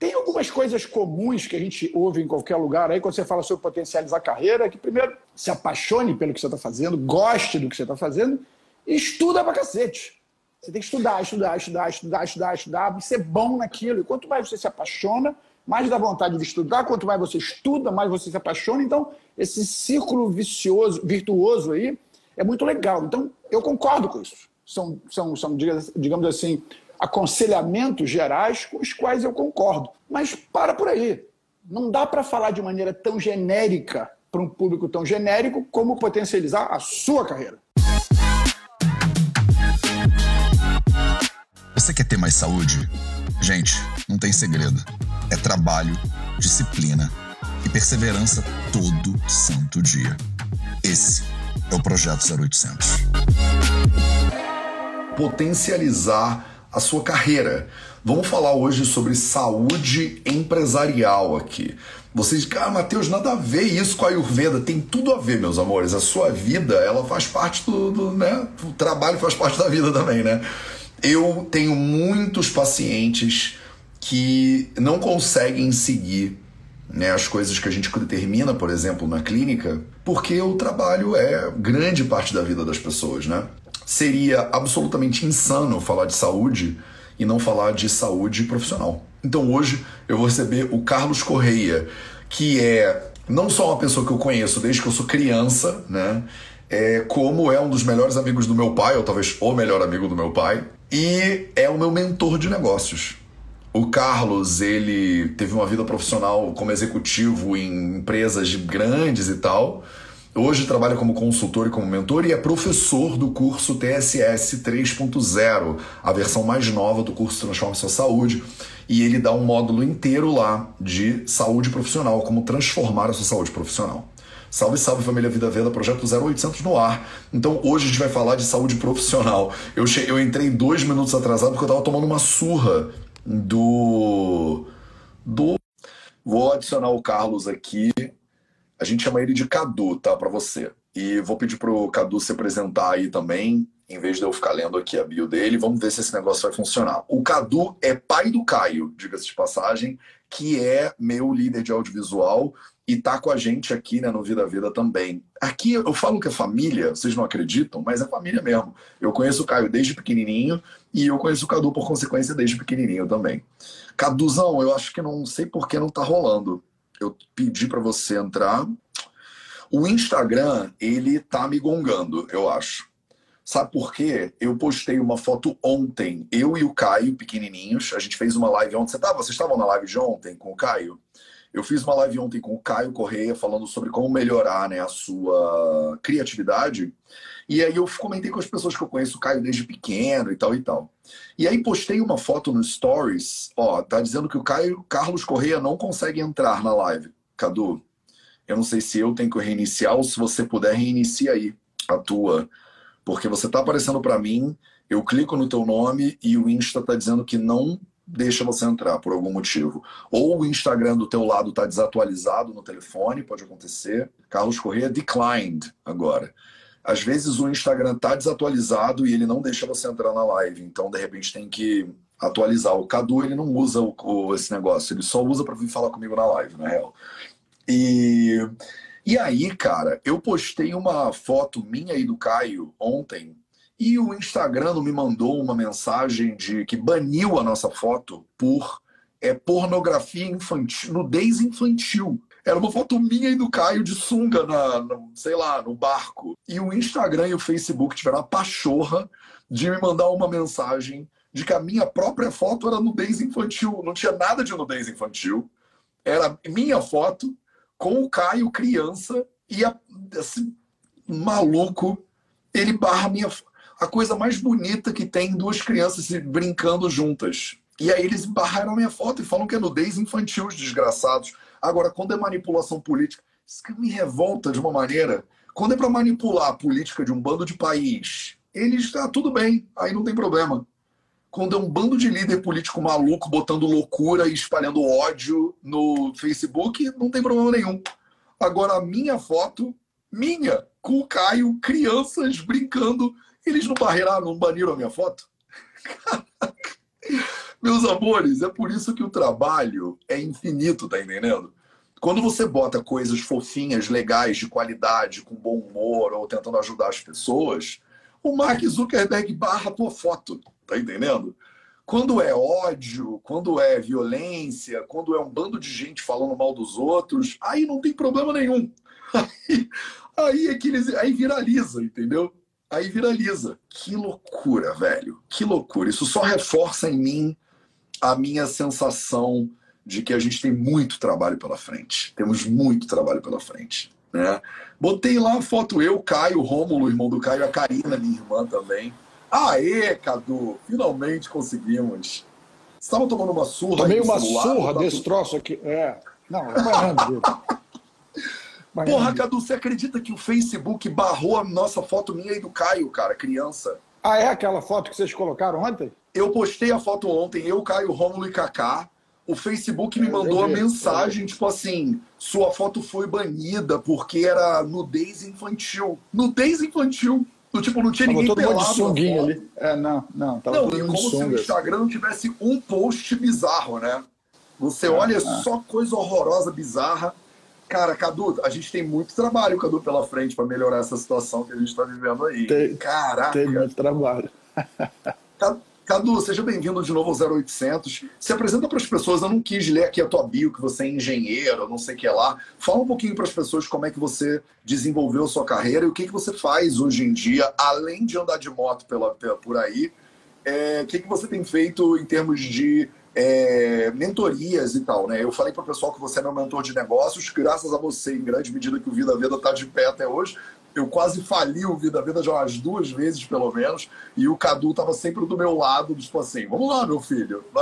Tem algumas coisas comuns que a gente ouve em qualquer lugar aí, quando você fala sobre potencializar carreira, que primeiro se apaixone pelo que você está fazendo, goste do que você está fazendo e estuda pra cacete. Você tem que estudar, estudar, estudar, estudar, estudar, estudar, e ser bom naquilo. E quanto mais você se apaixona, mais dá vontade de estudar, quanto mais você estuda, mais você se apaixona. Então, esse círculo vicioso, virtuoso aí, é muito legal. Então, eu concordo com isso. São, são, são digamos assim, aconselhamentos gerais com os quais eu concordo. Mas para por aí. Não dá para falar de maneira tão genérica para um público tão genérico como potencializar a sua carreira. Você quer ter mais saúde? Gente, não tem segredo. É trabalho, disciplina e perseverança todo santo dia. Esse é o Projeto 0800. Potencializar a sua carreira. Vamos falar hoje sobre saúde empresarial aqui. Vocês, cara, Matheus, nada a ver isso com a Ayurveda. Tem tudo a ver, meus amores. A sua vida, ela faz parte do, do né? O trabalho faz parte da vida também, né? Eu tenho muitos pacientes que não conseguem seguir né, as coisas que a gente determina, por exemplo, na clínica, porque o trabalho é grande parte da vida das pessoas, né? Seria absolutamente insano falar de saúde e não falar de saúde profissional. Então hoje eu vou receber o Carlos Correia, que é não só uma pessoa que eu conheço desde que eu sou criança, né? É, como é um dos melhores amigos do meu pai, ou talvez o melhor amigo do meu pai, e é o meu mentor de negócios. O Carlos, ele teve uma vida profissional como executivo em empresas grandes e tal. Hoje trabalha como consultor e como mentor e é professor do curso TSS 3.0, a versão mais nova do curso Transforma Sua Saúde. E ele dá um módulo inteiro lá de saúde profissional, como transformar a sua saúde profissional. Salve, salve família Vida Veda, projeto 0800 no ar. Então hoje a gente vai falar de saúde profissional. Eu, che... eu entrei dois minutos atrasado porque eu tava tomando uma surra do. do. Vou adicionar o Carlos aqui. A gente chama ele de Cadu, tá? Para você. E vou pedir pro Cadu se apresentar aí também, em vez de eu ficar lendo aqui a bio dele. Vamos ver se esse negócio vai funcionar. O Cadu é pai do Caio, diga-se de passagem, que é meu líder de audiovisual e tá com a gente aqui né, no Vida Vida também. Aqui eu falo que é família, vocês não acreditam, mas é família mesmo. Eu conheço o Caio desde pequenininho e eu conheço o Cadu por consequência desde pequenininho também. Caduzão, eu acho que não sei por que não tá rolando. Eu pedi para você entrar. O Instagram, ele tá me gongando, eu acho. Sabe por quê? Eu postei uma foto ontem, eu e o Caio, pequenininhos. A gente fez uma live ontem. Você tava, vocês estavam na live de ontem com o Caio? Eu fiz uma live ontem com o Caio Correia falando sobre como melhorar né, a sua criatividade. E aí eu comentei com as pessoas que eu conheço o Caio desde pequeno e tal e tal. E aí postei uma foto no Stories, ó, tá dizendo que o Caio Carlos Correia não consegue entrar na live. Cadu, eu não sei se eu tenho que reiniciar ou se você puder reiniciar aí a tua, porque você tá aparecendo para mim, eu clico no teu nome e o Insta tá dizendo que não deixa você entrar por algum motivo. Ou o Instagram do teu lado está desatualizado no telefone, pode acontecer. Carlos Corrêa declined agora. Às vezes o Instagram está desatualizado e ele não deixa você entrar na live, então de repente tem que atualizar. O Cadu ele não usa o, o, esse negócio, ele só usa para vir falar comigo na live, na real. E e aí, cara, eu postei uma foto minha e do Caio ontem e o Instagram me mandou uma mensagem de que baniu a nossa foto por é, pornografia infantil, nudez infantil. Era uma foto minha e do Caio de sunga, na, sei lá, no barco. E o Instagram e o Facebook tiveram a pachorra de me mandar uma mensagem de que a minha própria foto era nudez infantil. Não tinha nada de nudez infantil. Era minha foto com o Caio criança e a, assim, maluco, ele barra minha a coisa mais bonita que tem duas crianças se brincando juntas. E aí eles barraram minha foto e falam que é nudez infantil, os desgraçados. Agora, quando é manipulação política, isso que me revolta de uma maneira. Quando é para manipular a política de um bando de país, eles está ah, tudo bem, aí não tem problema. Quando é um bando de líder político maluco botando loucura e espalhando ódio no Facebook, não tem problema nenhum. Agora, a minha foto, minha, com o Caio, crianças brincando eles não barreiraram, não baniram a minha foto? Meus amores, é por isso que o trabalho é infinito, tá entendendo? Quando você bota coisas fofinhas, legais, de qualidade, com bom humor ou tentando ajudar as pessoas, o Mark Zuckerberg barra tua foto, tá entendendo? Quando é ódio, quando é violência, quando é um bando de gente falando mal dos outros, aí não tem problema nenhum. Aí, aí é que eles, aí viraliza, entendeu? Aí viraliza. Que loucura, velho. Que loucura. Isso só reforça em mim a minha sensação de que a gente tem muito trabalho pela frente. Temos muito trabalho pela frente. Né? Botei lá a foto eu, Caio, Rômulo, irmão do Caio, a Karina, minha irmã também. Aê, Cadu, finalmente conseguimos. Você estava tomando uma surra Tomei uma celular, surra tá desse tudo... troço aqui. É. Não, é banhando Porra, Cadu, você acredita que o Facebook barrou a nossa foto minha e do Caio, cara, criança? Ah, é aquela foto que vocês colocaram ontem? Eu postei a foto ontem, eu, Caio, Rômulo e Kaká. O Facebook me é, mandou a mensagem, tipo assim, sua foto foi banida porque era nudez infantil. Nudez infantil. Do tipo, não tinha tava ninguém todo pelado. Mundo ali. É, não, não. Tava não, e como se o Instagram tivesse um post bizarro, né? Você é, olha é. só coisa horrorosa, bizarra. Cara, Cadu, a gente tem muito trabalho, Cadu, pela frente para melhorar essa situação que a gente está vivendo aí. Tem, Caraca. Tem muito trabalho. Cadu, seja bem-vindo de novo ao 0800. Se apresenta para as pessoas. Eu não quis ler aqui a tua bio, que você é engenheiro, não sei o que lá. Fala um pouquinho para as pessoas como é que você desenvolveu sua carreira e o que, que você faz hoje em dia, além de andar de moto pela, pela por aí. É, o que, que você tem feito em termos de é, mentorias e tal, né? Eu falei para o pessoal que você é meu mentor de negócios, graças a você, em grande medida que o Vida Veda está de pé até hoje. Eu quase fali o Vida Veda já umas duas vezes, pelo menos, e o Cadu estava sempre do meu lado, tipo assim, vamos lá, meu filho.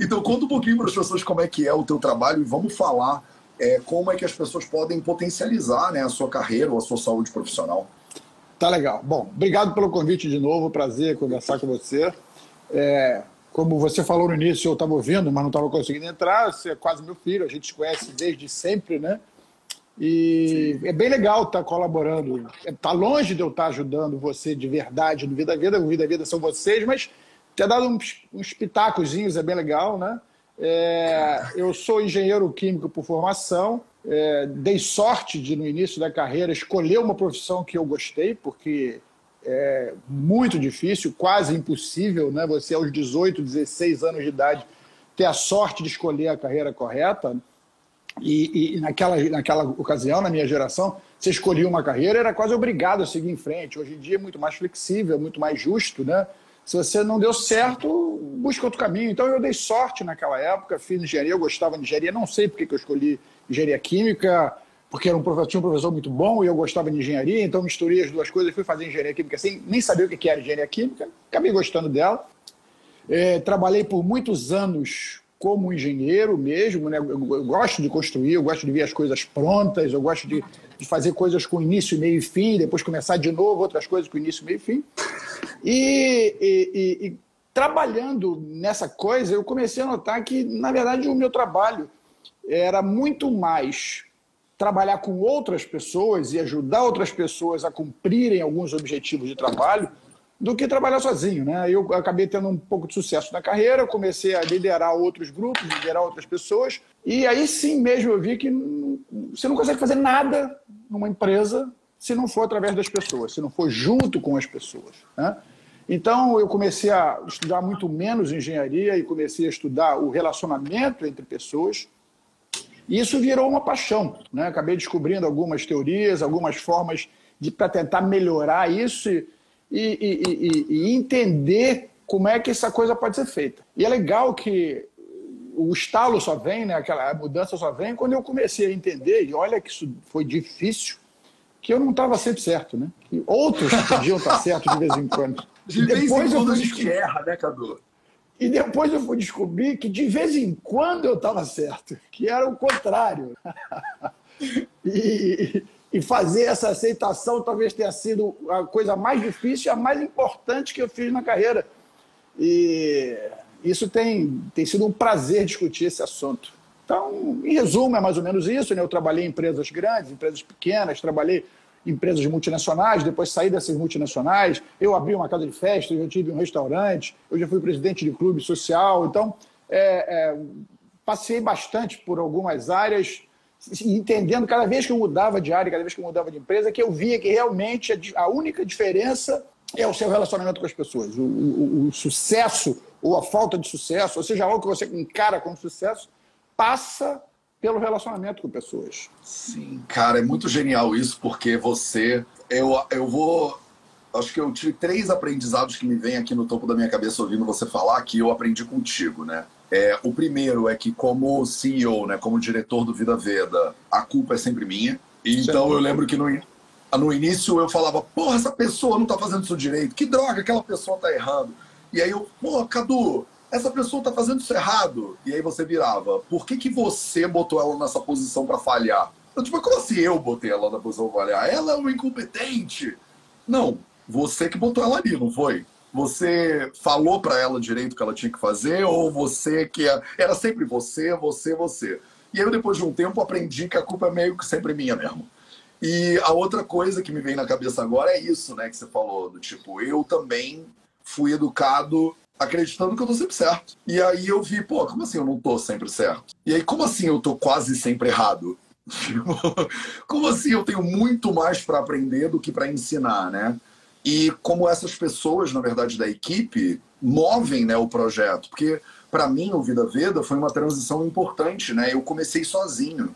então conta um pouquinho para as pessoas como é que é o teu trabalho e vamos falar é, como é que as pessoas podem potencializar né, a sua carreira ou a sua saúde profissional. Tá legal. Bom, obrigado pelo convite de novo, prazer conversar com você. É, como você falou no início, eu estava ouvindo, mas não estava conseguindo entrar. Você é quase meu filho, a gente conhece desde sempre, né? E Sim. é bem legal estar tá colaborando. Está longe de eu estar tá ajudando você de verdade no Vida Vida. O Vida Vida são vocês, mas ter dado uns, uns pitacozinhos é bem legal, né? É, eu sou engenheiro químico por formação. É, dei sorte de, no início da carreira, escolher uma profissão que eu gostei, porque é muito difícil, quase impossível, né? Você aos 18, 16 anos de idade ter a sorte de escolher a carreira correta. E, e, naquela, naquela ocasião, na minha geração, você escolhia uma carreira, era quase obrigado a seguir em frente. Hoje em dia é muito mais flexível, muito mais justo, né? Se você não deu certo, busca outro caminho. Então eu dei sorte naquela época, fiz engenharia, eu gostava de engenharia, não sei porque que eu escolhi engenharia química, porque era um professor, tinha um professor muito bom e eu gostava de engenharia, então misturei as duas coisas e fui fazer engenharia química sem nem saber o que era engenharia química, acabei gostando dela. É, trabalhei por muitos anos como engenheiro mesmo, né? eu, gosto de construir, eu gosto de ver as coisas prontas, eu gosto de, de, fazer coisas com início, meio e fim, depois começar de novo outras coisas com início, meio e fim. E, e, e, trabalhando nessa coisa, eu comecei a notar que, na verdade, o meu trabalho era muito mais trabalhar com outras pessoas e ajudar outras pessoas a cumprirem alguns objetivos de trabalho do que trabalhar sozinho. Né? Eu acabei tendo um pouco de sucesso na carreira, comecei a liderar outros grupos, liderar outras pessoas, e aí sim mesmo eu vi que você não consegue fazer nada numa empresa se não for através das pessoas, se não for junto com as pessoas. Né? Então eu comecei a estudar muito menos engenharia e comecei a estudar o relacionamento entre pessoas, e isso virou uma paixão. Né? Acabei descobrindo algumas teorias, algumas formas para tentar melhorar isso e, e, e, e, entender como é que essa coisa pode ser feita. E é legal que o estalo só vem, né? Aquela mudança só vem quando eu comecei a entender, e olha que isso foi difícil, que eu não estava sempre certo, né? Outros podiam estar certos de vez em quando. De vez em quando a gente erra, né, Cadu? E depois eu fui descobrir que de vez em quando eu estava certo, que era o contrário. e, e, fazer essa aceitação talvez tenha sido a coisa mais difícil e a mais importante que eu fiz na carreira. E isso tem, tem sido um prazer discutir esse assunto. Então, em resumo, é mais ou menos isso. Né? Eu trabalhei em empresas grandes, empresas pequenas, trabalhei empresas multinacionais, depois saí dessas multinacionais, eu abri uma casa de festa, eu tive um restaurante, eu já fui presidente de clube social, então é, é, passei bastante por algumas áreas, entendendo cada vez que eu mudava de área, cada vez que eu mudava de empresa, que eu via que realmente a, única diferença é o seu relacionamento com as pessoas. O, o, o sucesso ou a falta de sucesso, ou seja, algo que você encara como sucesso, passa pelo relacionamento com pessoas. Sim, cara, é muito genial isso, porque você. Eu, eu vou. Acho que eu tive três aprendizados que me vêm aqui no topo da minha cabeça ouvindo você falar que eu aprendi contigo, né? É, o primeiro é que, como CEO, né, como diretor do Vida Veda, a culpa é sempre minha. Então eu lembro que no, no início eu falava, porra, essa pessoa não tá fazendo isso direito, que droga, aquela pessoa tá errando. E aí eu, pô, Cadu, essa pessoa está fazendo isso errado. E aí você virava, por que, que você botou ela nessa posição para falhar? Eu, tipo, como assim eu botei ela na posição para falhar? Ela é uma incompetente. Não, você que botou ela ali, não foi? Você falou para ela direito o que ela tinha que fazer ou você que é, era sempre você, você, você. E eu depois de um tempo aprendi que a culpa é meio que sempre minha mesmo. E a outra coisa que me vem na cabeça agora é isso, né, que você falou, do tipo, eu também fui educado acreditando que eu tô sempre certo. E aí eu vi, pô, como assim eu não tô sempre certo? E aí, como assim eu tô quase sempre errado? como assim eu tenho muito mais para aprender do que para ensinar, né? E como essas pessoas, na verdade, da equipe, movem né, o projeto. Porque, para mim, o Vida Veda foi uma transição importante, né? Eu comecei sozinho.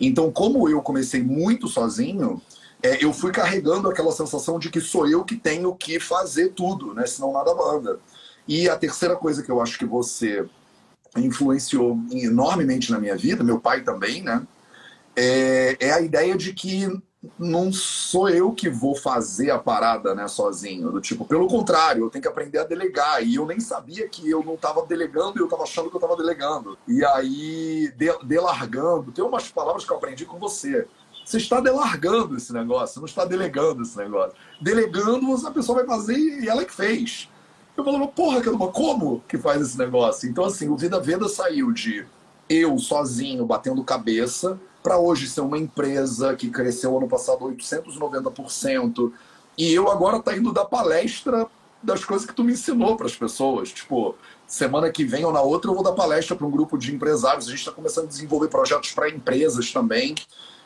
Então, como eu comecei muito sozinho, é, eu fui carregando aquela sensação de que sou eu que tenho que fazer tudo, né? Senão nada manda. E a terceira coisa que eu acho que você influenciou enormemente na minha vida, meu pai também, né? É, é, a ideia de que não sou eu que vou fazer a parada, né, sozinho. Do tipo, pelo contrário, eu tenho que aprender a delegar. E eu nem sabia que eu não estava delegando e eu estava achando que eu estava delegando. E aí, de, delargando, tem umas palavras que eu aprendi com você. Você está delargando esse negócio, não está delegando esse negócio. Delegando, a pessoa vai fazer e ela é que fez. Eu falava, porra, como que faz esse negócio? Então, assim, o Vida Veda saiu de eu sozinho batendo cabeça para hoje ser uma empresa que cresceu ano passado 890%. E eu agora tá indo dar palestra das coisas que tu me ensinou para as pessoas. Tipo, semana que vem ou na outra eu vou dar palestra para um grupo de empresários. A gente está começando a desenvolver projetos para empresas também.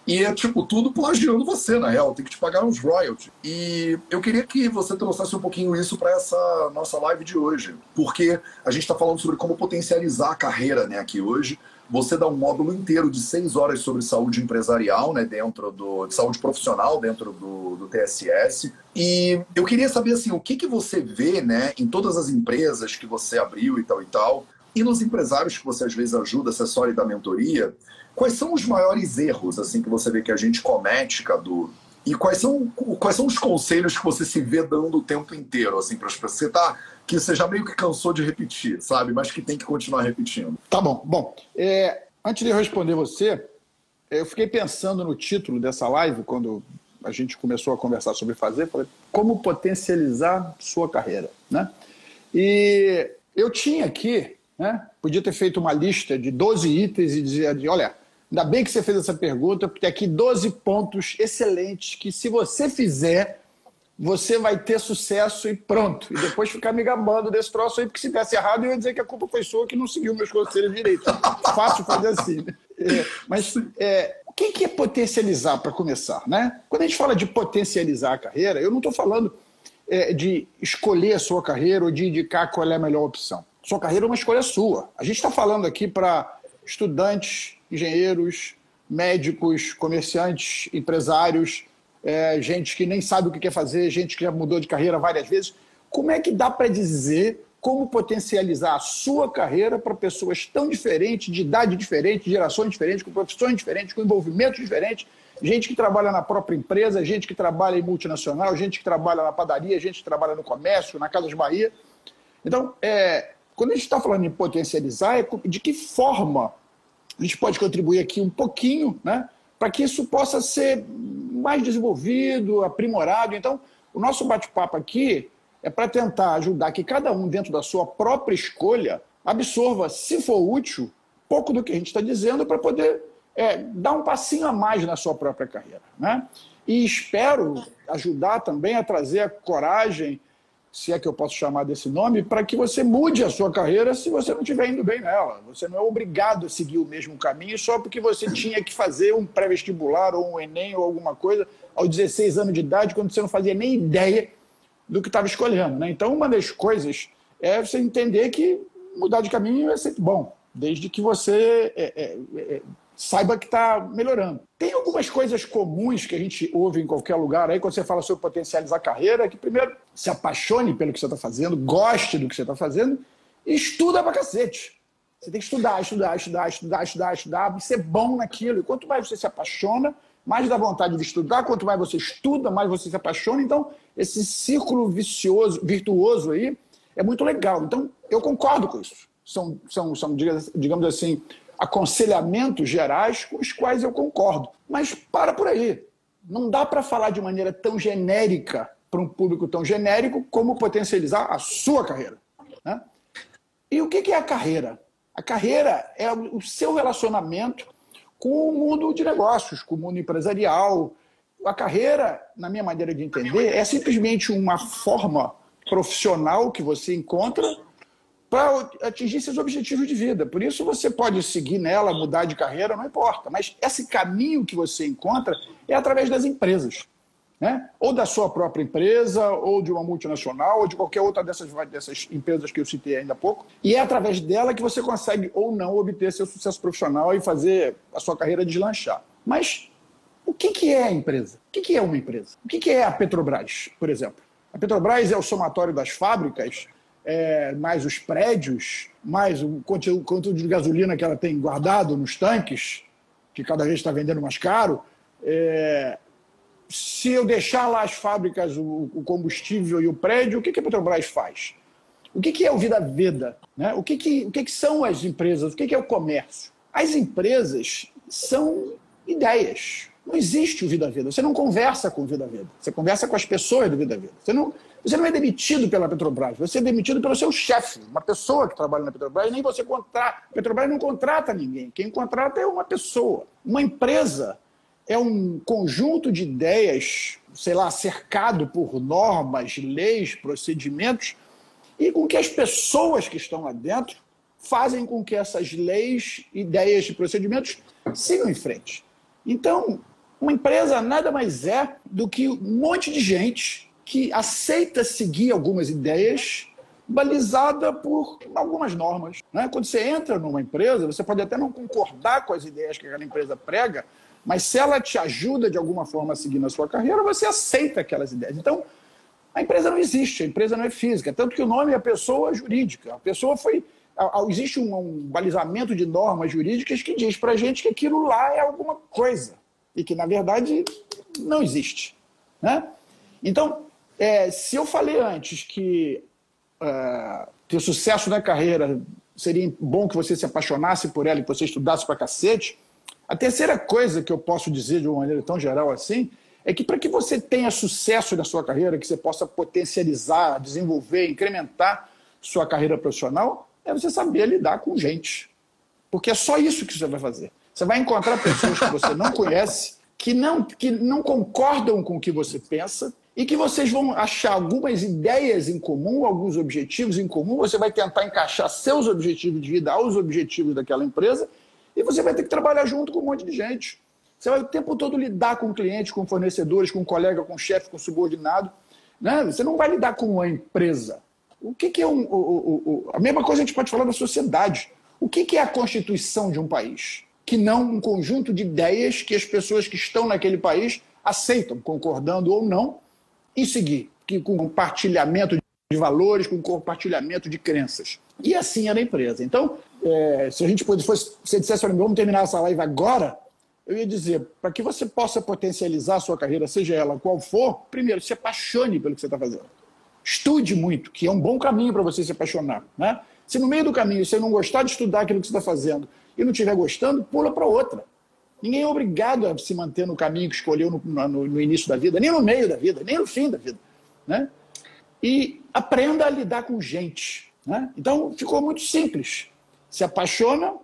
E é tipo tudo plagiando você, na real, tem que te pagar uns royalties. E eu queria que você trouxesse um pouquinho isso para essa nossa live de hoje, porque a gente está falando sobre como potencializar a carreira né, aqui hoje. Você dá um módulo inteiro de seis horas sobre saúde empresarial, né, dentro do de saúde profissional dentro do, do TSS. E eu queria saber assim, o que, que você vê, né, em todas as empresas que você abriu e tal e tal, e nos empresários que você às vezes ajuda, acessório da mentoria, Quais são os maiores erros assim que você vê que a gente comete, Cadu? E quais são, quais são os conselhos que você se vê dando o tempo inteiro assim para as? Você tá que você já meio que cansou de repetir, sabe? Mas que tem que continuar repetindo. Tá bom. Bom, é, antes de eu responder você, eu fiquei pensando no título dessa live quando a gente começou a conversar sobre fazer, falei, como potencializar sua carreira, né? E eu tinha aqui, né? Podia ter feito uma lista de 12 itens e dizer, olha, Ainda bem que você fez essa pergunta, porque tem aqui 12 pontos excelentes que, se você fizer, você vai ter sucesso e pronto. E depois ficar me gabando desse troço aí, porque se desse errado, eu ia dizer que a culpa foi sua que não seguiu meus conselhos direito. Fácil fazer assim. Né? É, mas é, o que é potencializar para começar? Né? Quando a gente fala de potencializar a carreira, eu não estou falando é, de escolher a sua carreira ou de indicar qual é a melhor opção. Sua carreira é uma escolha sua. A gente está falando aqui para estudantes engenheiros, médicos, comerciantes, empresários, é, gente que nem sabe o que quer fazer, gente que já mudou de carreira várias vezes. Como é que dá para dizer como potencializar a sua carreira para pessoas tão diferentes, de idade diferente, gerações diferentes, com profissões diferentes, com envolvimentos diferentes, gente que trabalha na própria empresa, gente que trabalha em multinacional, gente que trabalha na padaria, gente que trabalha no comércio, na Casa de Bahia. Então, é, quando a gente está falando em potencializar, é de que forma a gente pode contribuir aqui um pouquinho, né, para que isso possa ser mais desenvolvido, aprimorado. Então, o nosso bate-papo aqui é para tentar ajudar que cada um, dentro da sua própria escolha, absorva, se for útil, pouco do que a gente está dizendo para poder é dar um passinho a mais na sua própria carreira. Né? E espero ajudar também a trazer a coragem, se é que eu posso chamar desse nome, para que você mude a sua carreira se você não estiver indo bem nela. Você não é obrigado a seguir o mesmo caminho só porque você tinha que fazer um pré-vestibular ou um Enem ou alguma coisa aos 16 anos de idade, quando você não fazia nem ideia do que estava escolhendo. Né? Então, uma das coisas é você entender que mudar de caminho é sempre bom, desde que você é, é, é, saiba que está melhorando. Tem algumas coisas comuns que a gente ouve em qualquer lugar aí, quando você fala sobre potencializar a carreira, que primeiro se apaixone pelo que você está fazendo, goste do que você está fazendo e estuda pra cacete. Você tem que estudar, estudar, estudar, estudar, estudar, estudar, ser bom naquilo. E quanto mais você se apaixona, mais dá vontade de estudar, quanto mais você estuda, mais você se apaixona. Então, esse círculo vicioso, virtuoso aí é muito legal. Então, eu concordo com isso. São, são, são digamos assim, aconselhamentos gerais com os quais eu concordo. Mas para por aí. Não dá para falar de maneira tão genérica para um público tão genérico como potencializar a sua carreira. Né? E o que é a carreira? A carreira é o seu relacionamento com o mundo de negócios, com o mundo empresarial. A carreira, na minha maneira de entender, é simplesmente uma forma profissional que você encontra para atingir seus objetivos de vida. Por isso você pode seguir nela, mudar de carreira, não importa. Mas esse caminho que você encontra é através das empresas. Né? Ou da sua própria empresa, ou de uma multinacional, ou de qualquer outra dessas, dessas empresas que eu citei ainda há pouco. E é através dela que você consegue ou não obter seu sucesso profissional e fazer a sua carreira deslanchar. Mas o que, que é a empresa? O que, que é uma empresa? O que, que é a Petrobras, por exemplo? A Petrobras é o somatório das fábricas, é, mais os prédios, mais o quanto de gasolina que ela tem guardado nos tanques, que cada vez está vendendo mais caro. É, se eu deixar lá as fábricas, o, o, combustível e o prédio, o que, que a Petrobras faz? O que, que é o Vida Veda? Né? O, que, que, o que, que são as empresas? O que, que é o comércio? As empresas são ideias. Não existe o Vida Vida. Você não conversa com o Vida Vida. Você conversa com as pessoas do Vida Vida. Você não, você não é demitido pela Petrobras. Você é demitido pelo seu chefe, uma pessoa que trabalha na Petrobras. Nem você contrata. A Petrobras não contrata ninguém. Quem contrata é uma pessoa. Uma empresa é um conjunto de ideias, sei lá, cercado por normas, leis, procedimentos, e com que as pessoas que estão lá dentro fazem com que essas leis, ideias e procedimentos sigam em frente. Então, uma empresa nada mais é do que um monte de gente que aceita seguir algumas ideias balizada por algumas normas. Né? Quando você entra numa empresa, você pode até não concordar com as ideias que aquela empresa prega, mas se ela te ajuda de alguma forma a seguir na sua carreira, você aceita aquelas ideias. Então, a empresa não existe, a empresa não é física. Tanto que o nome é pessoa jurídica. A pessoa foi. Existe um, balizamento de normas jurídicas que diz para a gente que aquilo lá é alguma coisa e que, na verdade, não existe. Né? Então, é, se eu falei antes que é, ter sucesso na carreira seria bom que você se apaixonasse por ela e que você estudasse para cacete, a terceira coisa que eu posso dizer de uma maneira tão geral assim é que para que você tenha sucesso na sua carreira, que você possa potencializar, desenvolver, incrementar sua carreira profissional, é você saber lidar com gente. Porque é só isso que você vai fazer. Você vai encontrar pessoas que você não conhece, que não, que não concordam com o que você pensa, e que vocês vão achar algumas ideias em comum, alguns objetivos em comum. Você vai tentar encaixar seus objetivos de vida aos objetivos daquela empresa, e você vai ter que trabalhar junto com um monte de gente. Você vai o tempo todo lidar com clientes, com fornecedores, com colega, com chefe, com subordinado. Né? Você não vai lidar com uma empresa. O que, que é um, o, o, o, a mesma coisa a gente pode falar da sociedade. O que, que é a constituição de um país? Que não um conjunto de ideias que as pessoas que estão naquele país aceitam, concordando ou não, e seguir, que, com compartilhamento de valores, com compartilhamento de crenças. E assim era a empresa. Então, é, se a gente fosse, se dissesse mim, vamos terminar essa live agora, eu ia dizer, para que você possa potencializar a sua carreira, seja ela qual for, primeiro, se apaixone pelo que você está fazendo. Estude muito, que é um bom caminho para você se apaixonar. Né? Se no meio do caminho você não gostar de estudar aquilo que você está fazendo e não estiver gostando, pula para outra. Ninguém é obrigado a se manter no caminho que escolheu no, no, no, início da vida, nem no meio da vida, nem no fim da vida. Né? E aprenda a lidar com gente. Né? Então, ficou muito simples. Se apaixona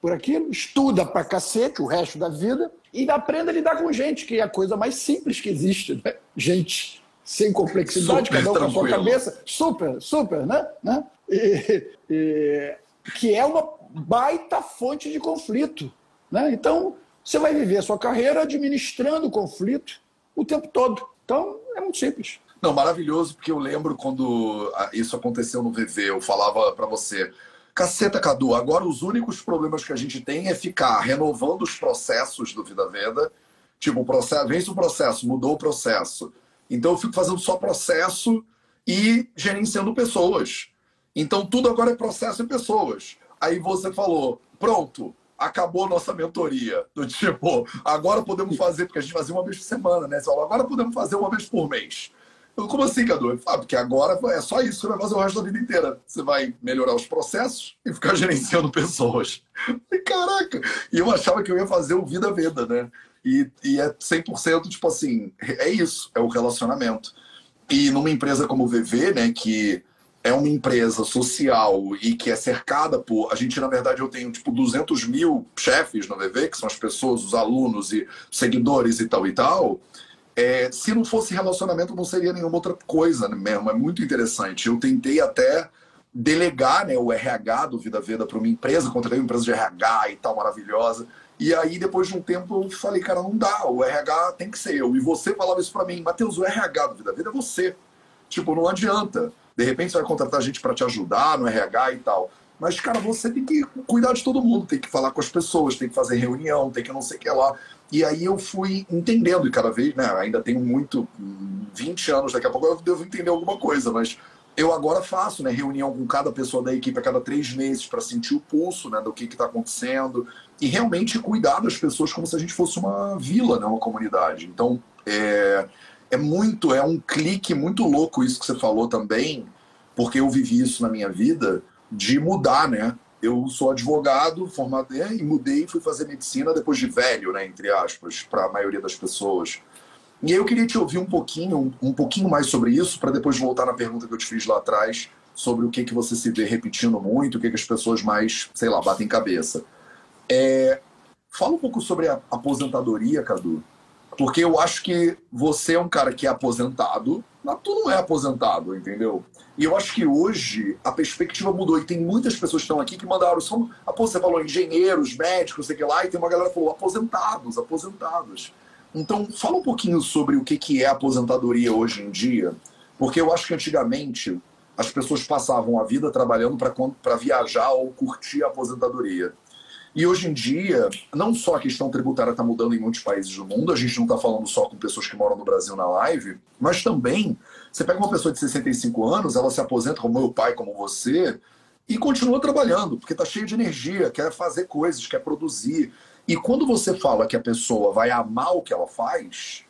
por aquilo, estuda pra cacete o resto da vida e aprenda a lidar com gente, que é a coisa mais simples que existe, né? Gente sem complexidade, super cada um com a sua cabeça, super, super, né? né? E, e, que é uma baita fonte de conflito. Né? Então, você vai viver a sua carreira administrando o conflito o tempo todo. Então, é muito simples. Não, maravilhoso, porque eu lembro quando ah, isso aconteceu no VV, eu falava para você, caceta, Cadu, agora os únicos problemas que a gente tem é ficar renovando os processos do Vida Veda. Tipo, o processo, vence o processo, mudou o processo. Então eu fico fazendo só processo e gerenciando pessoas. Então tudo agora é processo e pessoas. Aí você falou, pronto, acabou nossa mentoria. Do tipo, agora podemos fazer, porque a gente fazia uma vez por semana, né? Você falou, agora podemos fazer uma vez por mês. Eu, como assim, Cadu? Ah, porque agora é só isso que você vai fazer o resto da vida inteira. Você vai melhorar os processos e ficar gerenciando pessoas. E caraca! E eu achava que eu ia fazer o Vida Veda, né? E, e é 100% tipo assim, é isso, é o relacionamento. E numa empresa como o VV, né, que é uma empresa social e que é cercada por. A gente, na verdade, eu tenho tipo 200 mil chefes no VV, que são as pessoas, os alunos e seguidores e tal e tal. É, se não fosse relacionamento, não seria nenhuma outra coisa né, mesmo. É muito interessante. Eu tentei até delegar né, o RH do Vida Veda para uma empresa, contratei uma empresa de RH e tal, maravilhosa. E aí, depois de um tempo, eu falei, cara, não dá, o RH tem que ser eu. E você falava isso para mim, Matheus, o RH do Vida Veda é você. Tipo, não adianta. De repente você vai contratar gente para te ajudar no RH e tal. Mas, cara, você tem que cuidar de todo mundo, tem que falar com as pessoas, tem que fazer reunião, tem que não sei o que lá. E aí eu fui entendendo, e cada vez, né, ainda tenho muito, 20 anos, daqui a pouco eu devo entender alguma coisa, mas eu agora faço né, reunião com cada pessoa da equipe a cada três meses para sentir o pulso né, do que está acontecendo e realmente cuidar das pessoas como se a gente fosse uma vila, né, uma comunidade. Então, é, é muito, é um clique muito louco isso que você falou também, porque eu vivi isso na minha vida, de mudar, né? Eu sou advogado, formado e mudei fui fazer medicina depois de velho, né, entre aspas, para a maioria das pessoas. E eu queria te ouvir um pouquinho, um pouquinho mais sobre isso, para depois voltar na pergunta que eu te fiz lá atrás, sobre o que, que você se vê repetindo muito, o que, que as pessoas mais, sei lá, batem cabeça. É, fala um pouco sobre a aposentadoria, Cadu. Porque eu acho que você é um cara que é aposentado, mas tu não é aposentado, entendeu? E eu acho que hoje a perspectiva mudou. E tem muitas pessoas que estão aqui que mandaram. São, você falou engenheiros, médicos, sei que lá, e tem uma galera que falou aposentados, aposentados. Então, fala um pouquinho sobre o que, que é aposentadoria hoje em dia. Porque eu acho que antigamente as pessoas passavam a vida trabalhando para viajar ou curtir a aposentadoria. E hoje em dia, não só a questão tributária está mudando em muitos países do mundo, a gente não está falando só com pessoas que moram no Brasil na live, mas também, você pega uma pessoa de 65 anos, ela se aposenta como meu pai, como você, e continua trabalhando, porque está cheio de energia, quer fazer coisas, quer produzir. E quando você fala que a pessoa vai amar o que ela faz,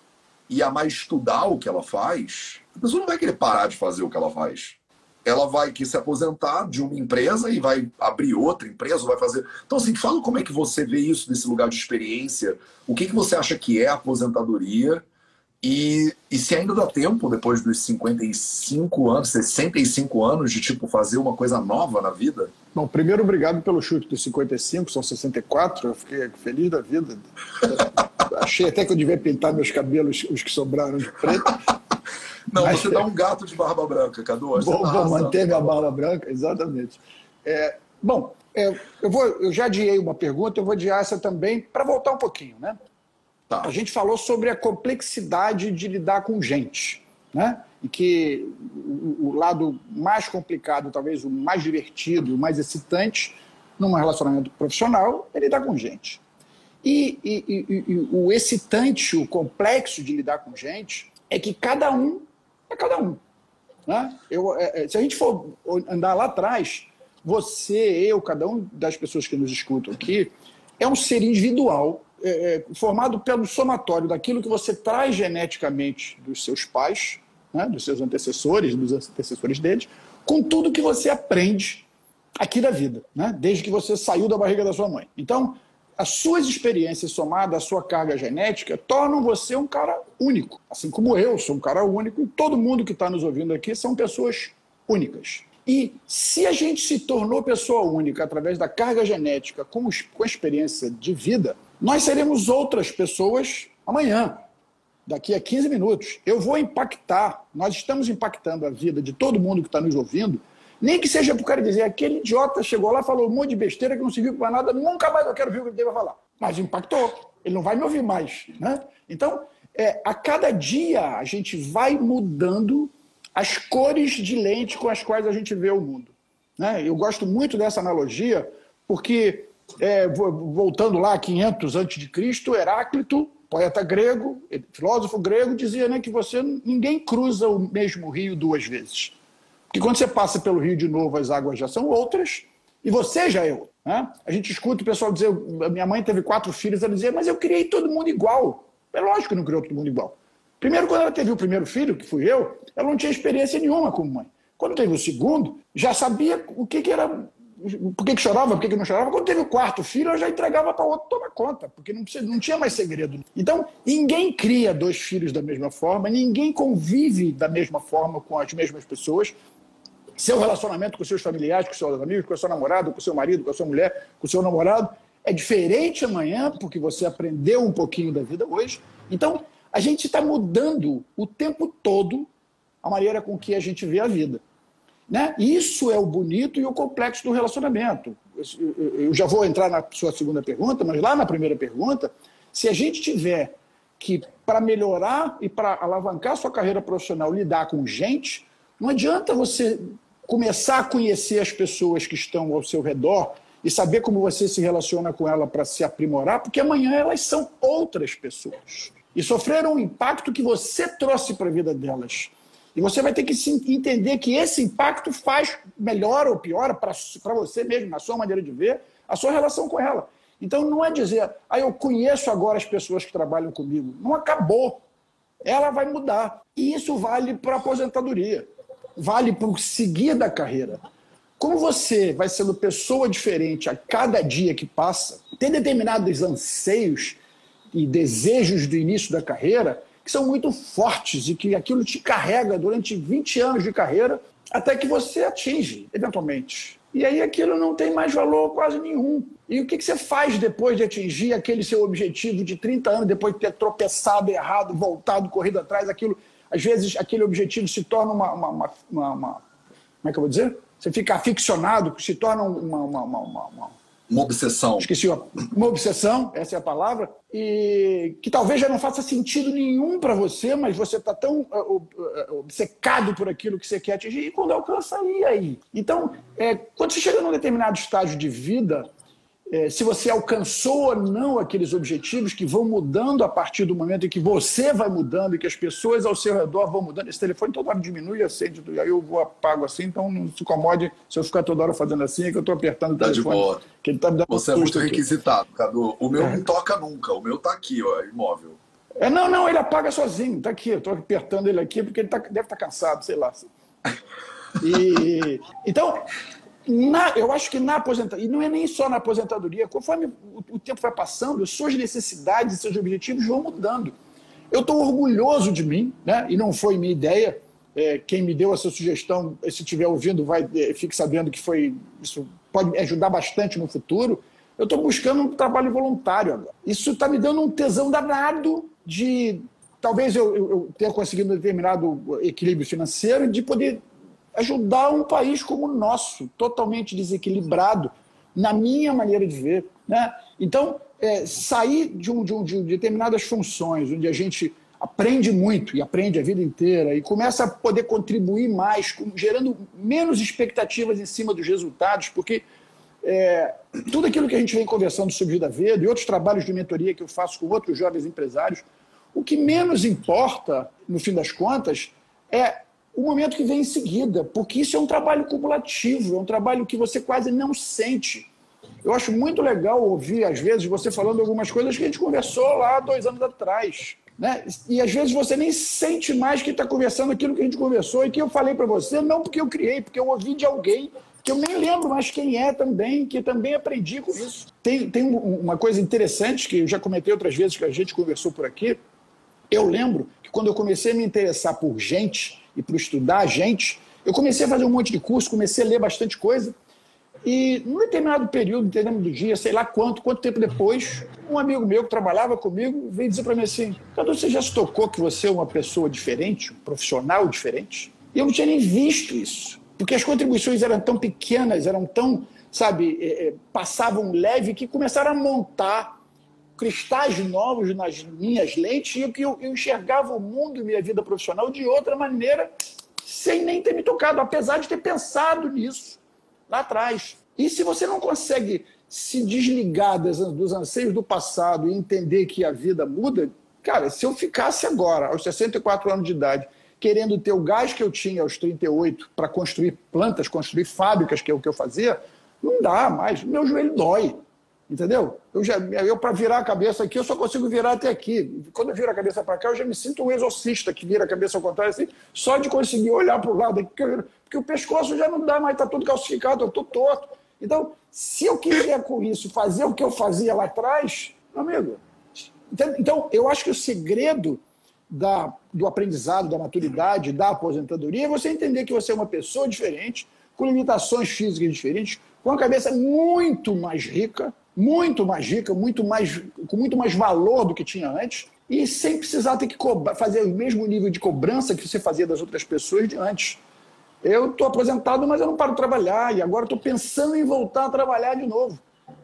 e amar estudar o que ela faz, a pessoa não vai querer parar de fazer o que ela faz ela vai que se aposentar de uma empresa e vai abrir outra empresa, vai fazer. Então, assim, fala como é que você vê isso desse lugar de experiência, o que, que você acha que é aposentadoria e, e se ainda dá tempo, depois dos 55 anos, 65 anos, de tipo fazer uma coisa nova na vida? Bom, primeiro, obrigado pelo chute dos 55, são 64, eu fiquei feliz da vida. Achei até que eu devia pintar meus cabelos, os que sobraram de preto. Não, Mas, você dá um gato de barba branca, Cadu. Vou, tá vou manter minha barba branca, exatamente. É, bom, é, eu, vou, eu já adiei uma pergunta, eu vou adiar essa também, para voltar um pouquinho. Né? Tá. A gente falou sobre a complexidade de lidar com gente. Né? E que o, o lado mais complicado, talvez o mais divertido, o mais excitante, num relacionamento profissional, é lidar com gente. E, e, e, e, o excitante, o complexo de lidar com gente, é que cada um é cada um. Né? Eu, é, é, se a gente for andar lá atrás, você, eu, cada um das pessoas que nos escutam aqui, é um ser individual, é, é, formado pelo somatório daquilo que você traz geneticamente dos seus pais, né, dos seus antecessores, dos antecessores deles, com tudo que você aprende aqui da vida, né, desde que você saiu da barriga da sua mãe. Então, as suas experiências somadas à sua carga genética tornam você um cara único. Assim como eu sou um cara único, e todo mundo que está nos ouvindo aqui são pessoas únicas. E se a gente se tornou pessoa única através da carga genética com, com experiência de vida, nós seremos outras pessoas amanhã, daqui a 15 minutos. Eu vou impactar, nós estamos impactando a vida de todo mundo que está nos ouvindo, nem que seja para o cara dizer, aquele idiota chegou lá, falou um monte de besteira que não serviu para nada, nunca mais eu quero ouvir o que ele vai falar. Mas impactou, ele não vai me ouvir mais. Né? Então, é, a cada dia a gente vai mudando as cores de lente com as quais a gente vê o mundo. Né? Eu gosto muito dessa analogia, porque, é, voltando lá a 500 a.C., Heráclito, poeta grego, filósofo grego, dizia né, que você ninguém cruza o mesmo rio duas vezes. Porque quando você passa pelo rio de novo, as águas já são outras, e você já é outro. Né? A gente escuta o pessoal dizer, minha mãe teve quatro filhos, ela dizia, mas eu criei todo mundo igual. É lógico que não criou todo mundo igual. Primeiro, quando ela teve o primeiro filho, que fui eu, ela não tinha experiência nenhuma como mãe. Quando teve o segundo, já sabia o que, que era, por que, que chorava, por que, que não chorava. Quando teve o quarto filho, ela já entregava para outro tomar conta, porque não, precisa, não tinha mais segredo. Então, ninguém cria dois filhos da mesma forma, ninguém convive da mesma forma com as mesmas pessoas. Seu relacionamento com seus familiares, com seus amigos, com seu namorado, com seu marido, com sua mulher, com seu namorado, é diferente amanhã, porque você aprendeu um pouquinho da vida hoje. Então, a gente está mudando o tempo todo a maneira com que a gente vê a vida. Né? Isso é o bonito e o complexo do relacionamento. Eu já vou entrar na sua segunda pergunta, mas lá na primeira pergunta, se a gente tiver que, para melhorar e para alavancar sua carreira profissional, lidar com gente, não adianta você começar a conhecer as pessoas que estão ao seu redor e saber como você se relaciona com ela para se aprimorar, porque amanhã elas são outras pessoas e sofreram um impacto que você trouxe para a vida delas. E você vai ter que entender que esse impacto faz melhor ou pior para você mesmo, na sua maneira de ver, a sua relação com ela. Então não é dizer, ah, eu conheço agora as pessoas que trabalham comigo. Não acabou. Ela vai mudar. E isso vale para a aposentadoria, vale para o seguir da carreira. Como você vai sendo pessoa diferente a cada dia que passa, tem determinados anseios e desejos do início da carreira que são muito fortes e que aquilo te carrega durante 20 anos de carreira até que você atinge, eventualmente. E aí aquilo não tem mais valor quase nenhum. E o que você faz depois de atingir aquele seu objetivo de 30 anos, depois de ter tropeçado, errado, voltado, corrido atrás, aquilo, às vezes aquele objetivo se torna uma, uma, uma, uma como é que eu vou dizer? Você fica aficionado, se torna uma, uma, uma obsessão. Esqueci, uma obsessão, essa é a palavra, e que talvez já não faça sentido nenhum para você, mas você está tão uh, uh, obcecado por aquilo que você quer atingir, e quando alcança, aí aí? Então, é, quando você chega num determinado estágio de vida, é, se você alcançou ou não aqueles objetivos que vão mudando a partir do momento em que você vai mudando e que as pessoas ao seu redor vão mudando. Esse telefone toda hora diminui e acende, e aí eu vou apago assim, então não se incomode se eu ficar toda hora fazendo assim, é que eu estou apertando o tá telefone. De boa. Que ele tá me dando você é muito aqui. requisitado, Cadu. O meu é. não toca nunca, o meu está aqui, ó, imóvel. É, não, não, ele apaga sozinho, está aqui, eu estou apertando ele aqui porque ele tá, deve estar tá cansado, sei lá. E, então, na, eu acho que na aposentadoria, e não é nem só na aposentadoria, conforme o, o tempo vai passando, suas necessidades seus objetivos vão mudando. Eu estou orgulhoso de mim, né? e não foi minha ideia. É, quem me deu essa sugestão, se estiver ouvindo, vai, é, fique sabendo que foi isso pode ajudar bastante no futuro. Eu estou buscando um trabalho voluntário agora. Isso está me dando um tesão danado de talvez eu, eu, eu tenha conseguido um determinado equilíbrio financeiro de poder ajudar um país como o nosso, totalmente desequilibrado, na minha maneira de ver. Né? Então, é, sair de, um, de, um, de determinadas funções, onde a gente aprende muito e aprende a vida inteira e começa a poder contribuir mais, gerando menos expectativas em cima dos resultados, porque é, tudo aquilo que a gente vem conversando sobre Vida Verde e outros trabalhos de mentoria que eu faço com outros jovens empresários, o que menos importa, no fim das contas, é o momento que vem em seguida, porque isso é um trabalho cumulativo, é um trabalho que você quase não sente. Eu acho muito legal ouvir, às vezes, você falando algumas coisas que a gente conversou lá dois anos atrás. Né? E às vezes você nem sente mais que está conversando aquilo que a gente conversou e que eu falei para você, não porque eu criei, porque eu ouvi de alguém que eu nem lembro mais quem é também, que também aprendi com isso. Tem, tem uma coisa interessante que eu já comentei outras vezes que a gente conversou por aqui. Eu lembro que quando eu comecei a me interessar por gente, e para estudar gente, Eu comecei a fazer um monte de curso, comecei a ler bastante coisa. E num determinado período, determinado do dia, sei lá quanto, quanto tempo depois, um amigo meu que trabalhava comigo veio dizer para mim assim: Cadu, você já se tocou que você é uma pessoa diferente, um profissional diferente? E eu não tinha nem visto isso, porque as contribuições eram tão pequenas, eram tão, sabe, é, passavam leve, que começaram a montar cristais novos nas minhas lentes e que eu, eu enxergava o mundo e minha vida profissional de outra maneira, sem nem ter me tocado, apesar de ter pensado nisso lá atrás. E se você não consegue se desligar dos anseios do passado e entender que a vida muda, cara, se eu ficasse agora, aos 64 anos de idade, querendo ter o gás que eu tinha aos 38 para construir plantas, construir fábricas, que é o que eu fazia, não dá mais. Meu joelho dói. Entendeu? Eu, já, eu para virar a cabeça aqui, eu só consigo virar até aqui. Quando eu viro a cabeça para cá, eu já me sinto um exorcista que vira a cabeça ao contrário, assim, só de conseguir olhar para o lado aqui, porque o pescoço já não dá mais, está tudo calcificado, eu estou torto. Então, se eu quiser com isso fazer o que eu fazia lá atrás, amigo. Então eu acho que o segredo da, do aprendizado, da maturidade, da aposentadoria é você entender que você é uma pessoa diferente, com limitações físicas diferentes, com a cabeça muito mais rica muito mais rica, muito mais, com muito mais valor do que tinha antes, e sem precisar ter que fazer o mesmo nível de cobrança que você fazia das outras pessoas de antes. Eu estou aposentado, mas eu não paro de trabalhar, e agora estou pensando em voltar a trabalhar de novo.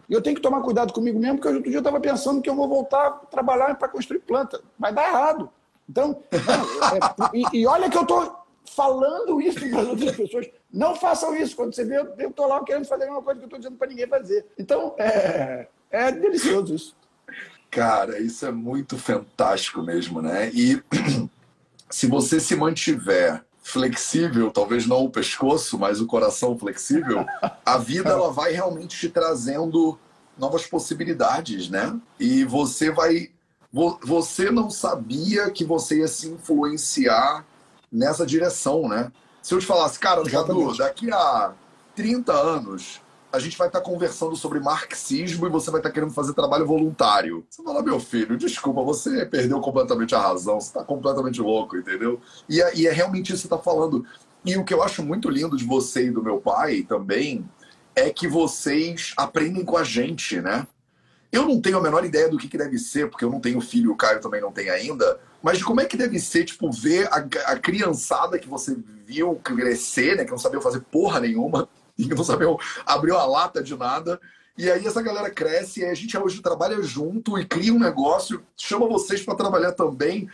E eu tenho que tomar cuidado comigo mesmo, porque outro dia eu estava pensando que eu vou voltar a trabalhar para construir planta. Vai dar errado. Então, não, é, e, e, olha que eu estou falando isso para as outras pessoas. Não façam isso. Quando você vê, eu estou lá querendo fazer a mesma coisa que eu estou dizendo para ninguém fazer. Então, é, é delicioso isso. Cara, isso é muito fantástico mesmo, né? E se você se mantiver flexível, talvez não o pescoço, mas o coração flexível, a vida ela vai realmente te trazendo novas possibilidades, né? E você vai você não sabia que você ia se influenciar nessa direção, né? Se eu te falasse, cara, Cadu, daqui a 30 anos a gente vai estar tá conversando sobre marxismo e você vai estar tá querendo fazer trabalho voluntário. Você fala, meu filho, desculpa, você perdeu completamente a razão, você está completamente louco, entendeu? E é, e é realmente isso que você está falando. E o que eu acho muito lindo de você e do meu pai também é que vocês aprendem com a gente, né? Eu não tenho a menor ideia do que, que deve ser, porque eu não tenho filho, o Caio também não tem ainda, mas como é que deve ser, tipo, ver a, a criançada que você viu crescer, né? Que não sabia fazer porra nenhuma, e que não sabia abrir uma lata de nada. E aí essa galera cresce e a gente hoje trabalha junto e cria um negócio, chama vocês para trabalhar também.